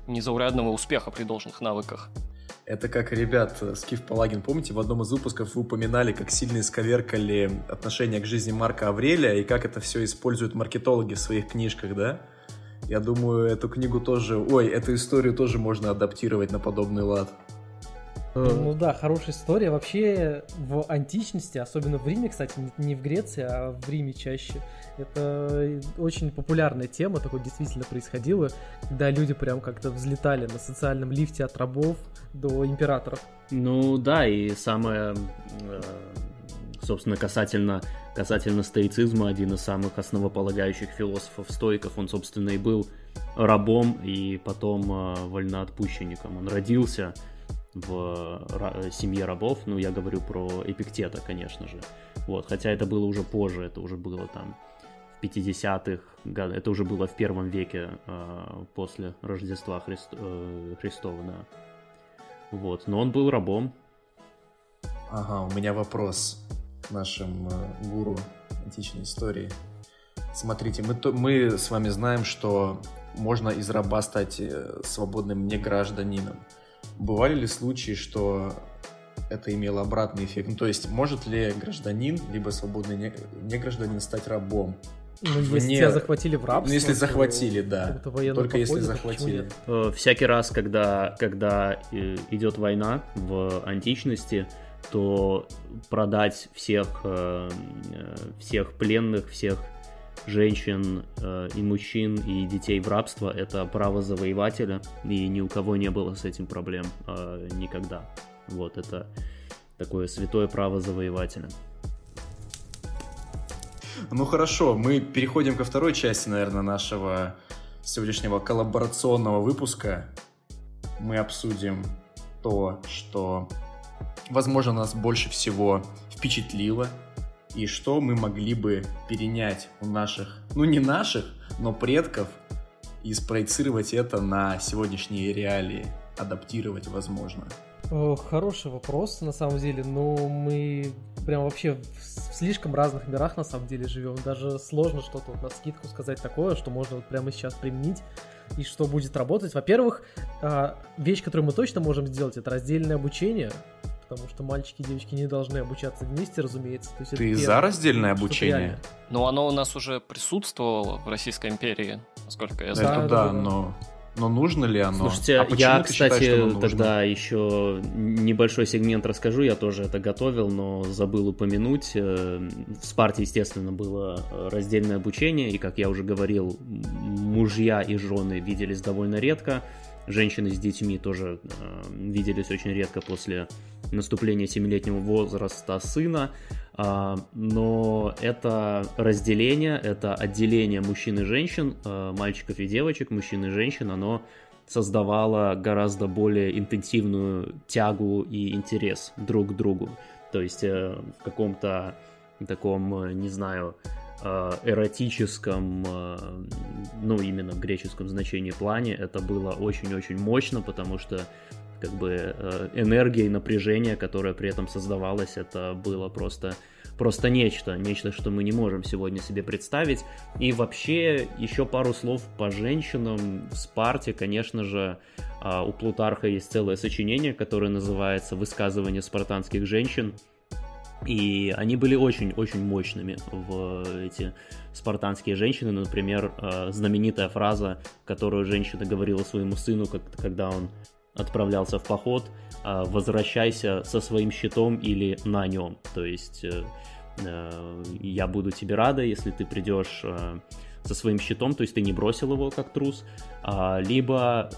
незаурядного успеха при должных навыках. Это как, ребят, Скиф Палагин, помните, в одном из выпусков вы упоминали, как сильно исковеркали отношение к жизни Марка Аврелия и как это все используют маркетологи в своих книжках, да? Я думаю, эту книгу тоже, ой, эту историю тоже можно адаптировать на подобный лад. Ну да, хорошая история. Вообще в античности, особенно в Риме, кстати, не в Греции, а в Риме чаще, это очень популярная тема, такое действительно происходило, когда люди прям как-то взлетали на социальном лифте от рабов до императоров. Ну да, и самое, э, собственно, касательно, касательно стоицизма, один из самых основополагающих философов-стоиков, он, собственно, и был рабом и потом э, вольноотпущенником. Он родился в семье рабов, ну, я говорю про Эпиктета, конечно же. Вот, хотя это было уже позже, это уже было там 50-х годах, это уже было в первом веке э, после Рождества Христ, э, Христова, да. Вот, но он был рабом. Ага, у меня вопрос нашим э, гуру античной истории. Смотрите, мы, то, мы с вами знаем, что можно из раба стать э, свободным негражданином. гражданином Бывали ли случаи, что это имело обратный эффект? Ну, то есть, может ли гражданин, либо свободный не, не стать рабом? Ну, если Вне... тебя захватили в рабство. Ну, если захватили, да. Только если захватили. Э, всякий раз, когда, когда э, идет война в античности, то продать всех, э, всех пленных, всех женщин и мужчин и детей в рабство – это право завоевателя, и ни у кого не было с этим проблем никогда. Вот это такое святое право завоевателя. Ну хорошо, мы переходим ко второй части, наверное, нашего сегодняшнего коллаборационного выпуска. Мы обсудим то, что, возможно, нас больше всего впечатлило и что мы могли бы перенять у наших, ну не наших, но предков и спроецировать это на сегодняшние реалии, адаптировать возможно. Хороший вопрос, на самом деле, но мы прям вообще в слишком разных мирах на самом деле живем. Даже сложно что-то вот на скидку сказать такое, что можно вот прямо сейчас применить и что будет работать. Во-первых, а, вещь, которую мы точно можем сделать, это раздельное обучение потому что мальчики и девочки не должны обучаться вместе, разумеется. То есть Ты за раздельное обучение? Ну, оно у нас уже присутствовало в Российской империи, насколько я знаю. Это да, да, но... Но нужно ли оно? Слушайте, а я, кстати, считаешь, тогда еще небольшой сегмент расскажу. Я тоже это готовил, но забыл упомянуть. Э, в Спарте, естественно, было раздельное обучение, и, как я уже говорил, мужья и жены виделись довольно редко женщины с детьми тоже э, виделись очень редко после наступления семилетнего возраста сына, но это разделение, это отделение мужчин и женщин, э, мальчиков и девочек, мужчин и женщин, оно создавало гораздо более интенсивную тягу и интерес друг к другу. То есть э, в каком-то таком, э, не знаю, Э, эротическом, ну, именно в греческом значении плане, это было очень-очень мощно, потому что как бы э, энергия и напряжение, которое при этом создавалось, это было просто просто нечто, нечто, что мы не можем сегодня себе представить. И вообще, еще пару слов по женщинам. В Спарте, конечно же, у Плутарха есть целое сочинение, которое называется «Высказывание спартанских женщин», и они были очень-очень мощными в эти спартанские женщины. Например, э, знаменитая фраза, которую женщина говорила своему сыну, когда он отправлялся в поход, э, возвращайся со своим щитом или на нем. То есть э, я буду тебе рада, если ты придешь со своим щитом, то есть ты не бросил его как трус, а, либо,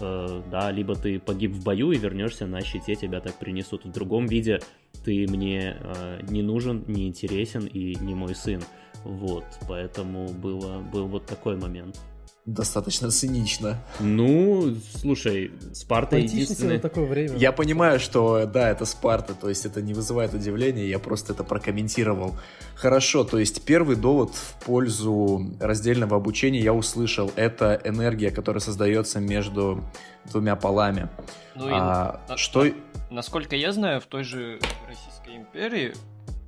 да, либо ты погиб в бою и вернешься на щите, тебя так принесут в другом виде ты мне э, не нужен, не интересен и не мой сын. Вот, поэтому было, был вот такой момент. Достаточно цинично. Ну, слушай, Спарта единственное... такое время. Я понимаю, что да, это Спарта, то есть это не вызывает удивления, я просто это прокомментировал. Хорошо, то есть первый довод в пользу раздельного обучения я услышал. Это энергия, которая создается между двумя полами. Ну а, и что... Насколько я знаю, в той же Российской империи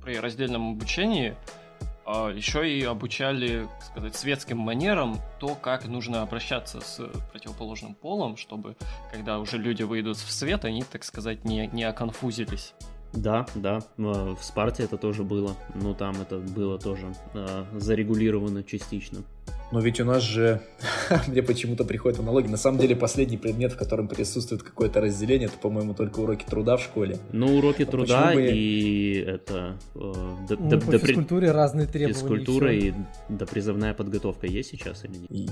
при раздельном обучении еще и обучали, так сказать, светским манерам то, как нужно обращаться с противоположным полом, чтобы, когда уже люди выйдут в свет, они, так сказать, не, не оконфузились. Да, да, в Спарте это тоже было, но там это было тоже э, зарегулировано частично. Но ведь у нас же, мне почему-то приходят аналогии. На самом деле, последний предмет, в котором присутствует какое-то разделение, это, по-моему, только уроки труда в школе. Ну, уроки а труда бы... и это... Э, д- ну, д- по допри... физкультуре разные требования. Физкультура и, и допризывная подготовка есть сейчас или нет? И...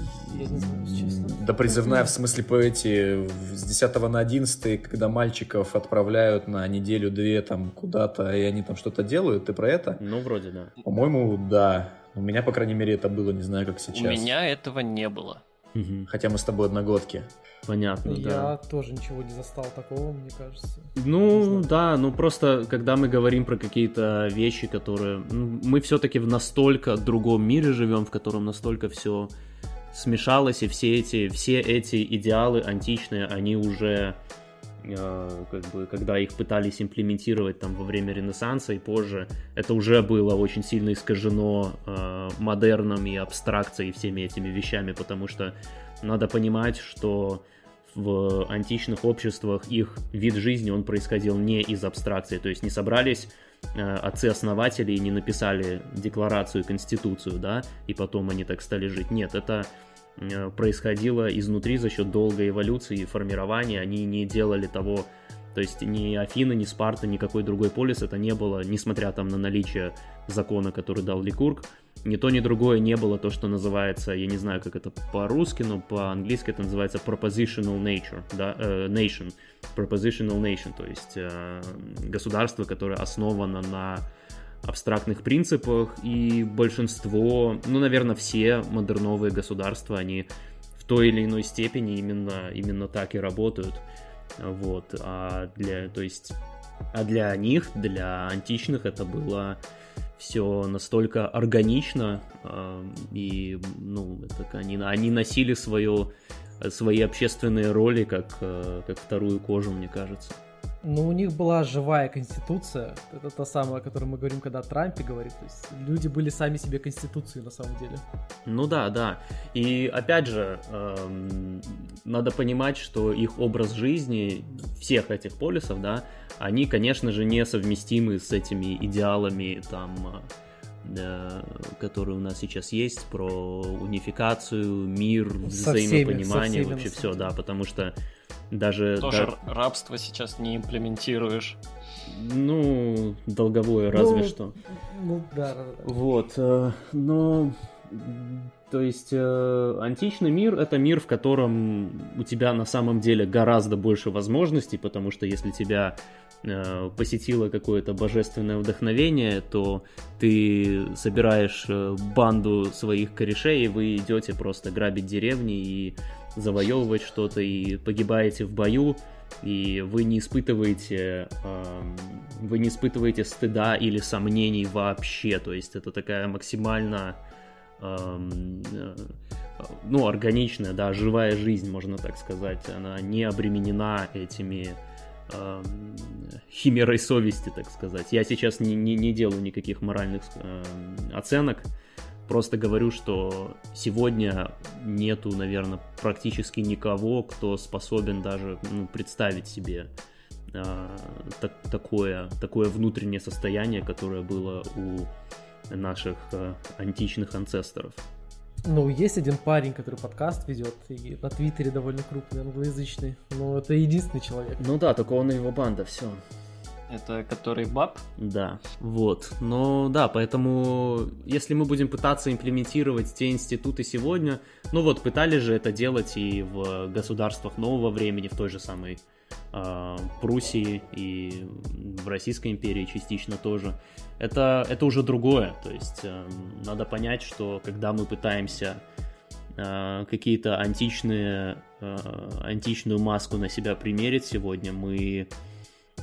Допризывная, в смысле, по эти с 10 на 11, когда мальчиков отправляют на неделю-две там куда-то, и они там что-то делают, ты про это? Ну, вроде да. По-моему, да. У меня, по крайней мере, это было, не знаю, как сейчас. У меня этого не было. Хотя мы с тобой одногодки. Понятно, Я да. Я тоже ничего не застал такого, мне кажется. Ну, да, ну просто, когда мы говорим про какие-то вещи, которые... Ну, мы все-таки в настолько другом мире живем, в котором настолько все смешалось, и все эти, все эти идеалы античные, они уже как бы, когда их пытались имплементировать там во время Ренессанса и позже, это уже было очень сильно искажено э, модерном и абстракцией всеми этими вещами, потому что надо понимать, что в античных обществах их вид жизни, он происходил не из абстракции, то есть не собрались э, отцы-основатели и не написали декларацию, конституцию, да, и потом они так стали жить. Нет, это Э, происходило изнутри за счет долгой эволюции и формирования. Они не делали того, то есть ни Афины, ни Спарта, никакой другой полис это не было, несмотря там на наличие закона, который дал Ликург, ни то, ни другое не было то, что называется, я не знаю, как это по-русски, но по-английски это называется propositional nature, да, э, nation, propositional nation, то есть э, государство, которое основано на абстрактных принципах, и большинство, ну, наверное, все модерновые государства, они в той или иной степени именно, именно так и работают. Вот, а для, то есть, а для них, для античных это было все настолько органично, э, и, ну, это, они, они носили свое, свои общественные роли как, э, как вторую кожу, мне кажется. Ну, у них была живая конституция. Это та самая, о которой мы говорим, когда о Трампе говорит. То есть люди были сами себе конституцией на самом деле. Ну да, да. И опять же, эм, надо понимать, что их образ жизни всех этих полисов, да, они, конечно же, не совместимы с этими идеалами там э, которые у нас сейчас есть, про унификацию, мир, со взаимопонимание, всеми, со вообще все, да, потому что даже... Тоже да... рабство сейчас не имплементируешь. Ну, долговое разве ну, что. Ну, да, да, да. Вот, э, но То есть э, античный мир это мир, в котором у тебя на самом деле гораздо больше возможностей, потому что если тебя э, посетило какое-то божественное вдохновение, то ты собираешь э, банду своих корешей, и вы идете просто грабить деревни и завоевывать что-то, и погибаете в бою, и вы не испытываете э, вы не испытываете стыда или сомнений вообще, то есть это такая максимально Э, ну, органичная, да, живая жизнь, можно так сказать. Она не обременена этими химерой совести, так сказать. Я сейчас не, не, не делаю никаких моральных э, оценок, просто говорю, что сегодня нету, наверное, практически никого, кто способен даже ну, представить себе э, так, такое, такое внутреннее состояние, которое было у наших э, античных анцесторов. Ну, есть один парень, который подкаст ведет, и на Твиттере довольно крупный, англоязычный. Но это единственный человек. Ну да, только он и его банда, все. Это который баб? Да, вот. Но да, поэтому если мы будем пытаться имплементировать те институты сегодня, ну вот, пытались же это делать и в государствах нового времени, в той же самой э, Пруссии и в Российской империи частично тоже это, это уже другое. То есть э, надо понять, что когда мы пытаемся э, какие-то античные, э, античную маску на себя примерить сегодня, мы,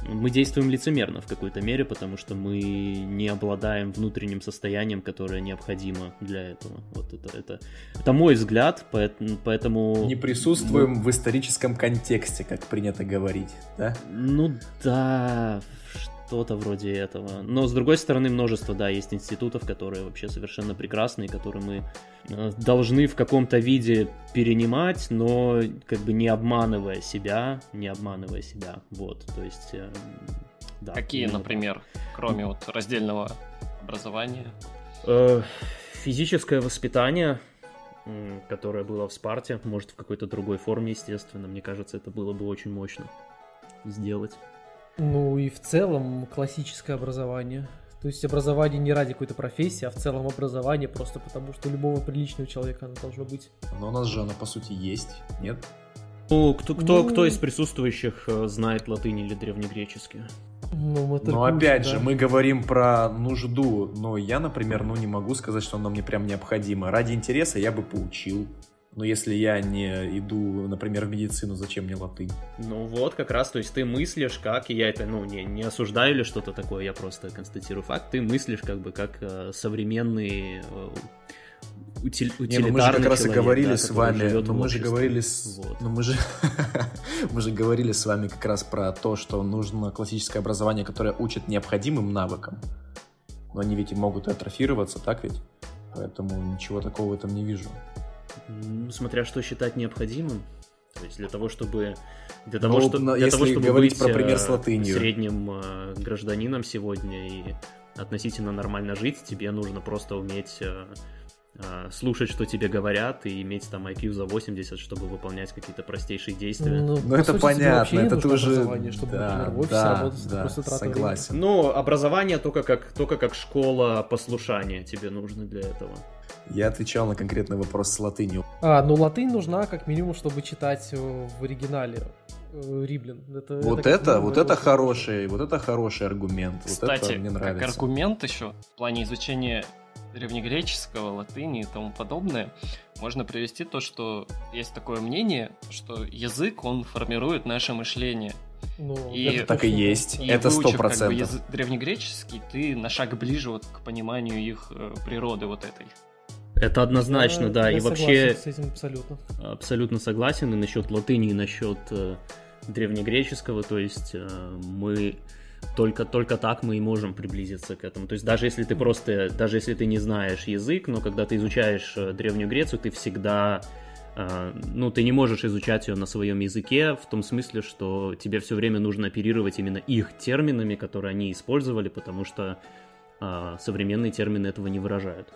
мы действуем лицемерно в какой-то мере, потому что мы не обладаем внутренним состоянием, которое необходимо для этого. Вот это, это, это мой взгляд, поэтому... Не присутствуем мы... в историческом контексте, как принято говорить, да? Ну да, что-то вроде этого. Но, с другой стороны, множество, да, есть институтов, которые вообще совершенно прекрасные, которые мы э, должны в каком-то виде перенимать, но как бы не обманывая себя, не обманывая себя, вот, то есть, э, да. Какие, именно... например, кроме вот раздельного образования? Э, физическое воспитание, которое было в Спарте, может в какой-то другой форме, естественно, мне кажется, это было бы очень мощно сделать. Ну и в целом классическое образование. То есть образование не ради какой-то профессии, а в целом образование просто потому, что у любого приличного человека оно должно быть. Но у нас же оно по сути есть, нет? Ну, кто, кто, ну... кто из присутствующих э, знает латынь или древнегреческий? Ну, но опять да. же, мы говорим про нужду, но я, например, ну не могу сказать, что оно мне прям необходимо. Ради интереса я бы поучил. Но если я не иду, например, в медицину, зачем мне латынь? Ну вот, как раз, то есть ты мыслишь как, и я это, ну, не, не осуждаю или что-то такое, я просто констатирую факт, ты мыслишь как бы как э, современный э, утиль, не, ну мы же как раз и говорили да, с вами, но ну, мы же говорили с, вот. ну мы же мы же говорили с вами как раз про то, что нужно классическое образование, которое учит необходимым навыкам, но они ведь и могут атрофироваться, так ведь? Поэтому ничего такого в этом не вижу. Ну, смотря что считать необходимым. То есть для того, чтобы для того, ну, что, для если того, чтобы говорить быть про пример с э, латынью. средним э, гражданином сегодня и относительно нормально жить, тебе нужно просто уметь э слушать, что тебе говорят, и иметь там IQ за 80, чтобы выполнять какие-то простейшие действия. Ну, ну это сути, понятно, это тоже... Чтобы, да, например, в офисе да, работать, да, просто согласен. Ну, образование только как, только как школа послушания тебе нужно для этого. Я отвечал на конкретный вопрос с латынью. А, ну латынь нужна как минимум, чтобы читать э, в оригинале. Э, Риблин. Это, вот это, это вот это хороший, вот это хороший аргумент. Кстати, вот это мне нравится. как аргумент еще в плане изучения древнегреческого, латыни и тому подобное, можно привести то, что есть такое мнение, что язык, он формирует наше мышление. Ну, и, это так и есть. И это сто процентов. Как бы, древнегреческий, ты на шаг ближе вот к пониманию их э, природы вот этой. Это однозначно, да. Я и вообще с этим абсолютно. Абсолютно согласен и насчет латыни, и насчет э, древнегреческого. То есть э, мы только, только так мы и можем приблизиться к этому. То есть даже если ты просто, даже если ты не знаешь язык, но когда ты изучаешь э, Древнюю Грецию, ты всегда э, ну, ты не можешь изучать ее на своем языке в том смысле, что тебе все время нужно оперировать именно их терминами, которые они использовали, потому что э, современные термины этого не выражают.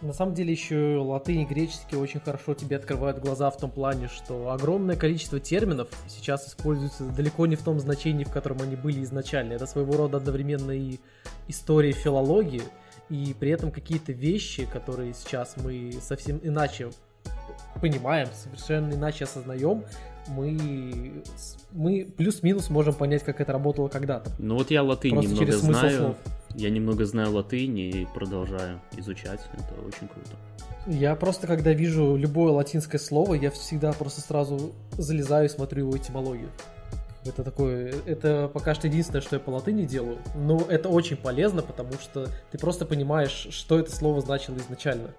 На самом деле еще латынь и греческий очень хорошо тебе открывают глаза в том плане, что огромное количество терминов сейчас используются далеко не в том значении, в котором они были изначально. Это своего рода одновременно и история филологии, и при этом какие-то вещи, которые сейчас мы совсем иначе понимаем, совершенно иначе осознаем, мы, мы плюс-минус можем понять, как это работало когда-то. Ну вот я латынь Просто немного знаю. Слов. Я немного знаю латынь и продолжаю изучать. Это очень круто. Я просто, когда вижу любое латинское слово, я всегда просто сразу залезаю и смотрю его этимологию. Это такое, это пока что единственное, что я по латыни делаю, но это очень полезно, потому что ты просто понимаешь, что это слово значило изначально.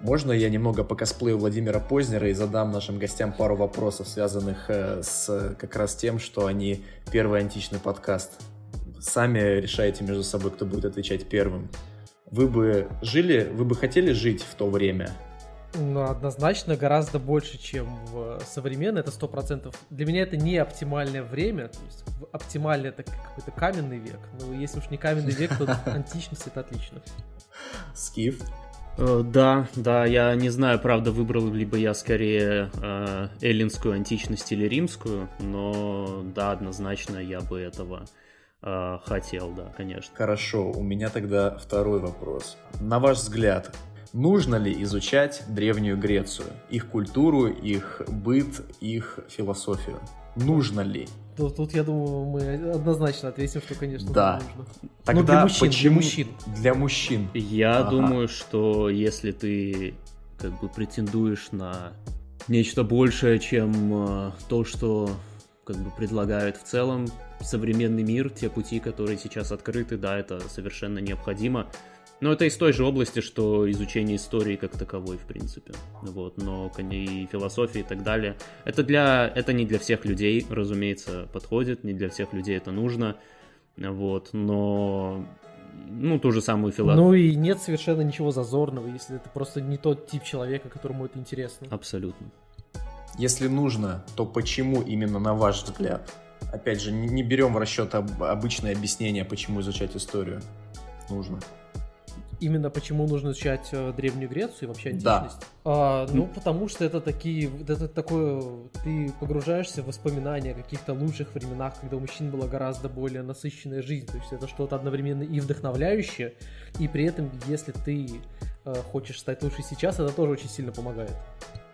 Можно я немного по косплею Владимира Познера и задам нашим гостям пару вопросов, связанных э, с как раз тем, что они первый античный подкаст. Сами решаете между собой, кто будет отвечать первым. Вы бы жили, вы бы хотели жить в то время? Ну, однозначно гораздо больше, чем в современное, это сто процентов. Для меня это не оптимальное время, то есть оптимальный это какой-то каменный век, но если уж не каменный век, то античность это отлично. Скиф? Э, да, да, я не знаю, правда, выбрал ли бы я скорее э, эллинскую античность или римскую, но да, однозначно я бы этого э, хотел, да, конечно. Хорошо, у меня тогда второй вопрос. На ваш взгляд, нужно ли изучать Древнюю Грецию, их культуру, их быт, их философию? Нужно ли? Тут, тут, я думаю, мы однозначно ответим, что, конечно, да. нужно. Тогда ну, для мужчин, почему... для мужчин. Для мужчин. Я ага. думаю, что если ты как бы претендуешь на нечто большее, чем э, то, что как бы предлагает в целом современный мир, те пути, которые сейчас открыты, да, это совершенно необходимо. Но это из той же области, что изучение истории как таковой, в принципе. Вот, но и философии и так далее. Это, для, это не для всех людей, разумеется, подходит, не для всех людей это нужно. Вот, но ну, ту же самую философию. Ну и нет совершенно ничего зазорного, если это просто не тот тип человека, которому это интересно. Абсолютно. Если нужно, то почему именно на ваш взгляд? Опять же, не берем в расчет обычное объяснение, почему изучать историю нужно именно почему нужно изучать э, Древнюю Грецию и вообще античность? Да. А, ну, потому что это такие, это такое, ты погружаешься в воспоминания о каких-то лучших временах, когда у мужчин была гораздо более насыщенная жизнь. То есть это что-то одновременно и вдохновляющее, и при этом, если ты э, хочешь стать лучше сейчас, это тоже очень сильно помогает.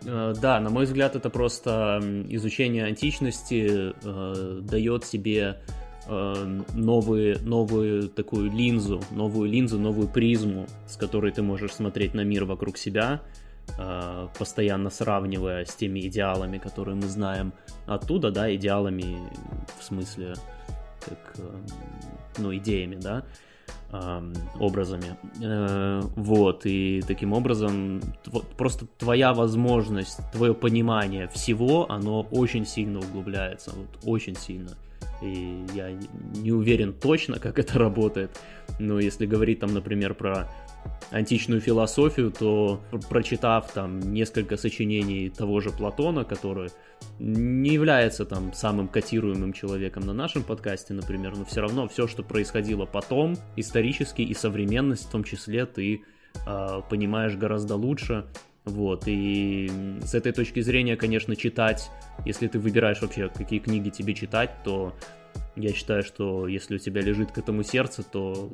Э, да, на мой взгляд, это просто изучение античности э, дает себе э, новые, новую такую линзу, новую линзу, новую призму, с которой ты можешь смотреть на мир вокруг себя, э, постоянно сравнивая с теми идеалами, которые мы знаем оттуда, да, идеалами в смысле как, э, ну, идеями, да, образами. Э, вот, и таким образом просто твоя возможность, твое понимание всего, оно очень сильно углубляется, вот очень сильно и я не уверен точно, как это работает, но если говорить там, например, про античную философию, то прочитав там несколько сочинений того же Платона, который не является там самым котируемым человеком на нашем подкасте, например, но все равно все, что происходило потом, исторически и современность в том числе, ты э, понимаешь гораздо лучше, вот, и с этой точки зрения, конечно, читать, если ты выбираешь вообще, какие книги тебе читать, то я считаю, что если у тебя лежит к этому сердце, то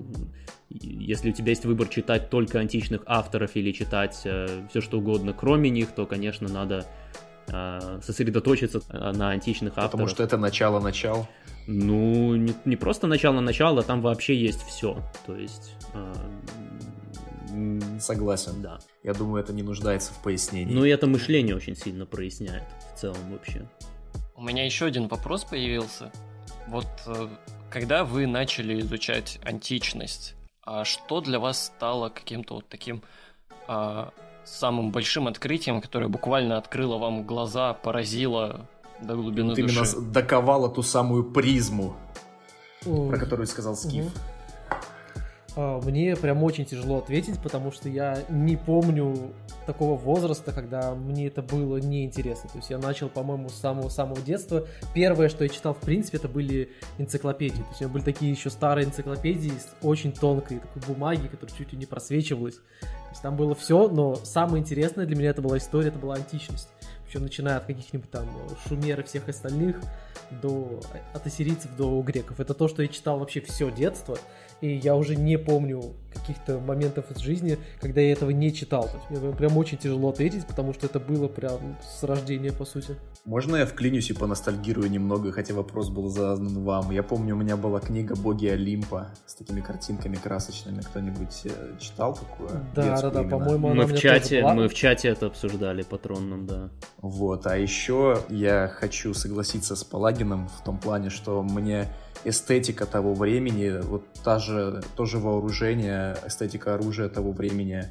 если у тебя есть выбор читать только античных авторов или читать э, все что угодно, кроме них, то, конечно, надо э, сосредоточиться э, на античных авторах. Потому что это начало-начал. Ну, не, не просто начало-начало, там вообще есть все. То есть... Э, Согласен. Да. Я думаю, это не нуждается в пояснении. Ну и это мышление очень сильно проясняет в целом вообще. У меня еще один вопрос появился. Вот э, когда вы начали изучать античность, а что для вас стало каким-то вот таким а, самым большим открытием, которое буквально открыло вам глаза, поразило до глубины Ты души? именно доковала ту самую призму, Ой. про которую сказал Скиф. Угу. А, мне прям очень тяжело ответить, потому что я не помню такого возраста, когда мне это было неинтересно. То есть я начал, по-моему, с самого-самого детства. Первое, что я читал, в принципе, это были энциклопедии. То есть у меня были такие еще старые энциклопедии с очень тонкой такой бумаги, которая чуть ли не просвечивалась. То есть там было все, но самое интересное для меня это была история, это была античность. Вообще, начиная от каких-нибудь там шумер всех остальных, до, от ассирийцев до греков. Это то, что я читал вообще все детство, и я уже не помню каких-то моментов из жизни, когда я этого не читал. То есть мне прям очень тяжело ответить, потому что это было прям с рождения, по сути. Можно я вклинюсь и поностальгирую немного, хотя вопрос был задан вам. Я помню, у меня была книга «Боги Олимпа» с такими картинками красочными. Кто-нибудь э, читал такое? Да, да, да, по-моему, мы в чате, мы в чате это обсуждали, патронном, да. Вот, а еще я хочу согласиться с Палагином в том плане, что мне эстетика того времени, вот та же, то же вооружение, эстетика оружия того времени,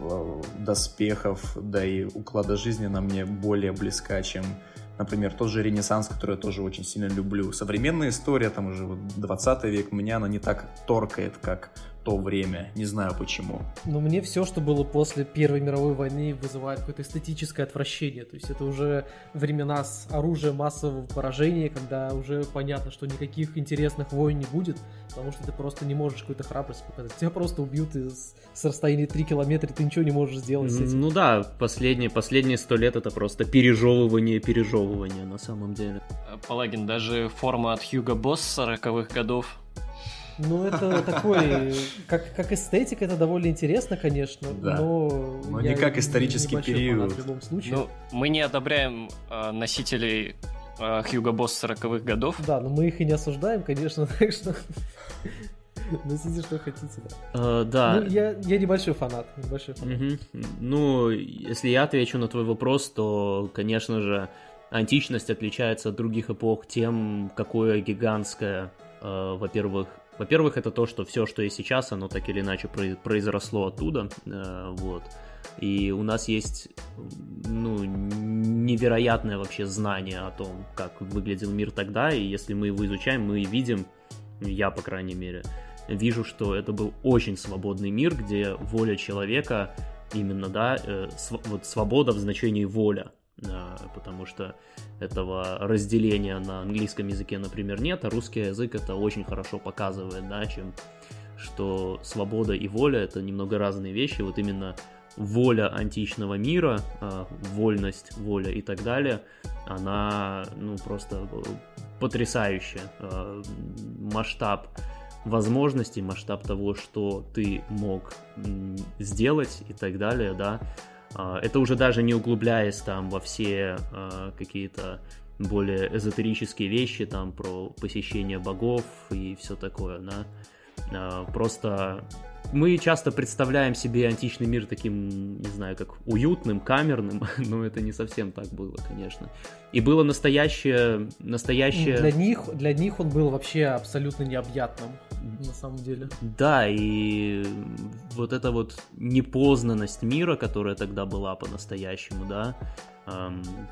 э, доспехов, да и уклада жизни на мне более близка, чем, например, тот же Ренессанс, который я тоже очень сильно люблю. Современная история, там уже 20 век, меня она не так торкает, как то время. Не знаю почему. Но мне все, что было после Первой мировой войны, вызывает какое-то эстетическое отвращение. То есть это уже времена с оружием массового поражения, когда уже понятно, что никаких интересных войн не будет, потому что ты просто не можешь какую-то храбрость показать. Тебя просто убьют из, с расстояния 3 километра, и ты ничего не можешь сделать с этим. Ну да, последние, последние сто лет это просто пережевывание пережевывание на самом деле. Палагин, даже форма от Хьюга Босс 40-х годов ну, это такой, как, как эстетика, это довольно интересно, конечно, да. но... Но не как исторический не период. В любом случае. Ну, мы не одобряем э, носителей э, Хьюго Босс 40-х годов. Да, но мы их и не осуждаем, конечно, так что... Носите, что хотите, да. Uh, да. Ну, я, я небольшой фанат. Небольшой фанат. Uh-huh. Ну, если я отвечу на твой вопрос, то, конечно же, античность отличается от других эпох тем, какое гигантское, э, во-первых, во-первых, это то, что все, что есть сейчас, оно так или иначе произросло оттуда, э, вот. И у нас есть, ну, невероятное вообще знание о том, как выглядел мир тогда, и если мы его изучаем, мы видим, я, по крайней мере, вижу, что это был очень свободный мир, где воля человека, именно, да, э, св- вот свобода в значении воля, потому что этого разделения на английском языке, например, нет, а русский язык это очень хорошо показывает, да, чем что свобода и воля это немного разные вещи, вот именно воля античного мира, а, вольность, воля и так далее, она, ну, просто потрясающая. А, масштаб возможностей, масштаб того, что ты мог сделать и так далее, да, а, это уже даже не углубляясь там во все а, какие-то более эзотерические вещи, там про посещение богов и все такое, да. А, просто мы часто представляем себе античный мир таким, не знаю, как уютным, камерным, но это не совсем так было, конечно. И было настоящее... настоящее... Для них, для них он был вообще абсолютно необъятным, на самом деле. Да, и вот эта вот непознанность мира, которая тогда была по-настоящему, да,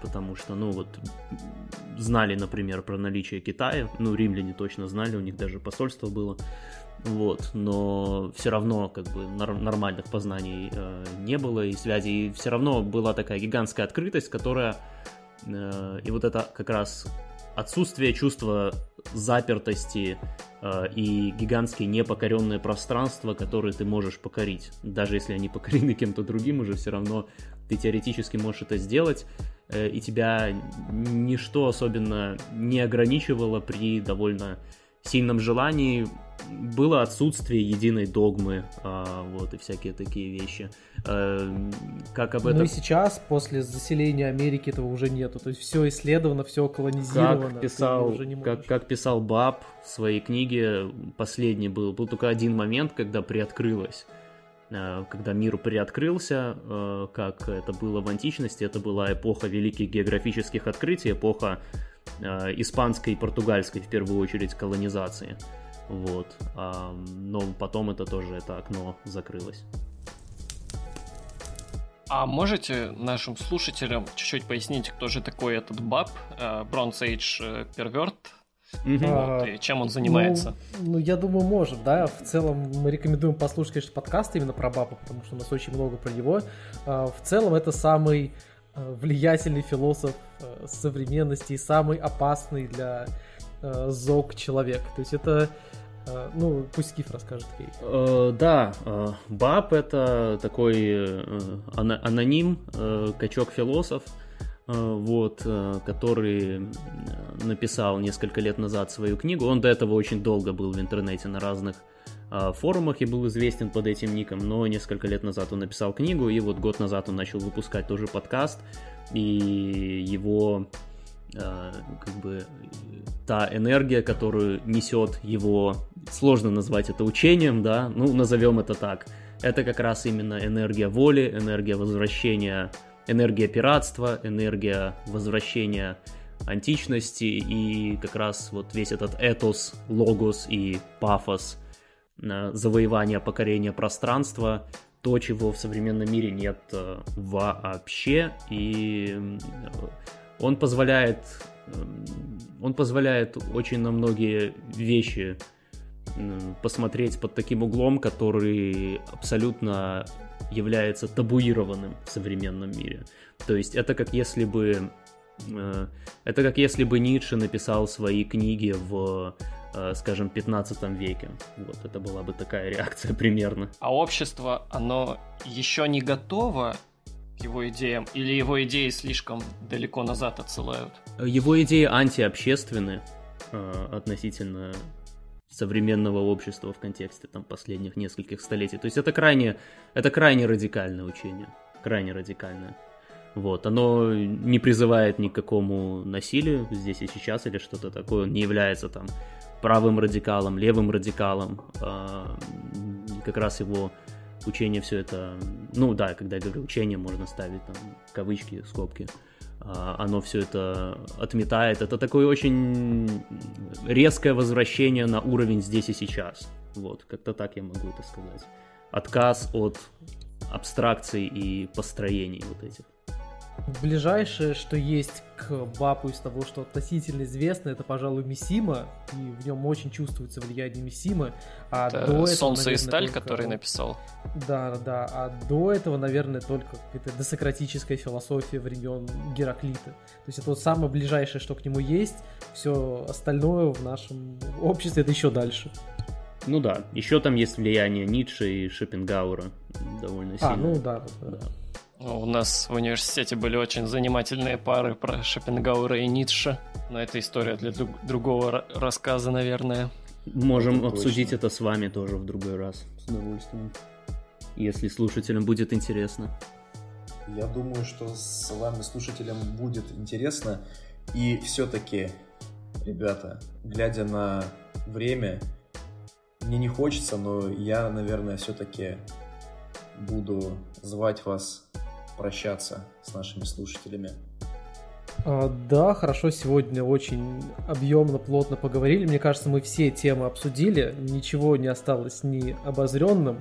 потому что, ну вот, знали, например, про наличие Китая, ну, римляне точно знали, у них даже посольство было, вот, но все равно как бы нормальных познаний э, не было и связи, и все равно была такая гигантская открытость, которая э, и вот это как раз отсутствие чувства запертости э, и гигантские непокоренные пространства, которые ты можешь покорить, даже если они покорены кем-то другим, уже все равно ты теоретически можешь это сделать, э, и тебя ничто особенно не ограничивало при довольно сильном желании было отсутствие единой догмы, а, вот, и всякие такие вещи. А, как об этом... Ну и сейчас, после заселения Америки, этого уже нету. То есть все исследовано, все колонизировано. Как писал, как, как писал Баб в своей книге, последний был, был только один момент, когда приоткрылось а, когда мир приоткрылся, а, как это было в античности, это была эпоха великих географических открытий, эпоха испанской и португальской, в первую очередь, колонизации. Вот. А, но потом это тоже, это окно закрылось. А можете нашим слушателям чуть-чуть пояснить, кто же такой этот баб, э, Bronze Age Pervert? Угу. Вот, и чем он занимается? Ну, ну, я думаю, может, да. В целом мы рекомендуем послушать, конечно, подкаст именно про баба, потому что у нас очень много про него. А, в целом это самый э, влиятельный философ э, современности и самый опасный для ЗОГ человек. То есть это Э, ну, пусть Скиф расскажет. Э, да, э, Баб это такой аноним, качок-философ, вот, который написал несколько лет назад свою книгу. Он до этого очень долго был в интернете на разных форумах и был известен под этим ником, но несколько лет назад он написал книгу, и вот год назад он начал выпускать тоже подкаст, и его как бы та энергия, которую несет его, сложно назвать это учением, да, ну назовем это так, это как раз именно энергия воли, энергия возвращения, энергия пиратства, энергия возвращения античности и как раз вот весь этот этос, логос и пафос э, завоевания, покорения пространства, то, чего в современном мире нет э, вообще, и э, он позволяет, он позволяет очень на многие вещи посмотреть под таким углом, который абсолютно является табуированным в современном мире. То есть это как если бы э, это как если бы Ницше написал свои книги в, э, скажем, 15 веке. Вот это была бы такая реакция примерно. А общество, оно еще не готово к его идеям, или его идеи слишком далеко назад отсылают? Его идеи антиобщественны э, относительно современного общества в контексте там последних нескольких столетий. То есть это крайне, это крайне радикальное учение, крайне радикальное. Вот, оно не призывает ни к какому насилию здесь и сейчас или что-то такое, он не является там правым радикалом, левым радикалом, а, как раз его учение все это, ну да, когда я говорю учение, можно ставить там кавычки, скобки, оно все это отметает. Это такое очень резкое возвращение на уровень здесь и сейчас. Вот, как-то так я могу это сказать. Отказ от абстракций и построений вот этих. Ближайшее, что есть к Бапу из того, что относительно известно, это, пожалуй, Мисима, и в нем очень чувствуется влияние Мисимы. А это до этого, Солнце наверное, и сталь, только... который написал. Да, да, а до этого, наверное, только какая-то досократическая философия времен Гераклита. То есть это вот самое ближайшее, что к нему есть, все остальное в нашем обществе это еще дальше. Ну да, еще там есть влияние Ницше и Шопенгауэра довольно сильно. А, ну да, да. да. У нас в университете были очень занимательные пары про Шопенгауэра и Ницше. Но это история для друг- другого рассказа, наверное. Можем это обсудить точно. это с вами тоже в другой раз. С удовольствием. Если слушателям будет интересно. Я думаю, что с вами, слушателям, будет интересно. И все-таки, ребята, глядя на время, мне не хочется, но я, наверное, все-таки буду звать вас прощаться с нашими слушателями. А, да, хорошо, сегодня очень объемно, плотно поговорили. Мне кажется, мы все темы обсудили, ничего не осталось ни обозренным.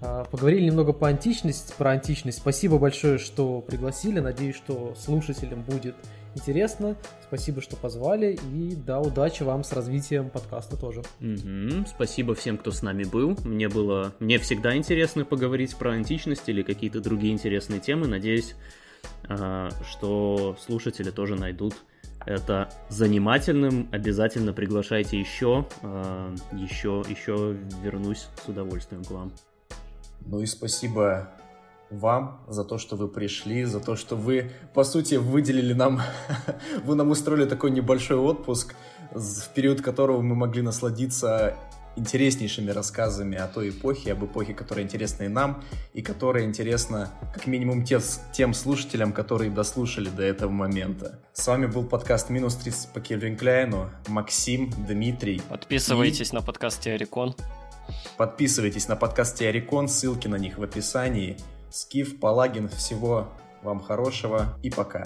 А, поговорили немного по античности, про античность. Спасибо большое, что пригласили. Надеюсь, что слушателям будет интересно. Спасибо, что позвали. И да, удачи вам с развитием подкаста тоже. Угу. Спасибо всем, кто с нами был. Мне было... Мне всегда интересно поговорить про античность или какие-то другие интересные темы. Надеюсь, а, что слушатели тоже найдут это занимательным. Обязательно приглашайте еще. Еще, еще вернусь с удовольствием к вам. Ну и спасибо вам за то, что вы пришли, за то, что вы, по сути, выделили нам, вы нам устроили такой небольшой отпуск, в период которого мы могли насладиться интереснейшими рассказами о той эпохе, об эпохе, которая интересна и нам, и которая интересна как минимум те, тем слушателям, которые дослушали до этого момента. С вами был подкаст «Минус 30 по Кельвин Кляйну», Максим, Дмитрий. Подписывайтесь и... на подкаст «Теорикон». Подписывайтесь на подкаст «Теорикон», ссылки на них в описании. Скиф, Палагин, всего вам хорошего и пока.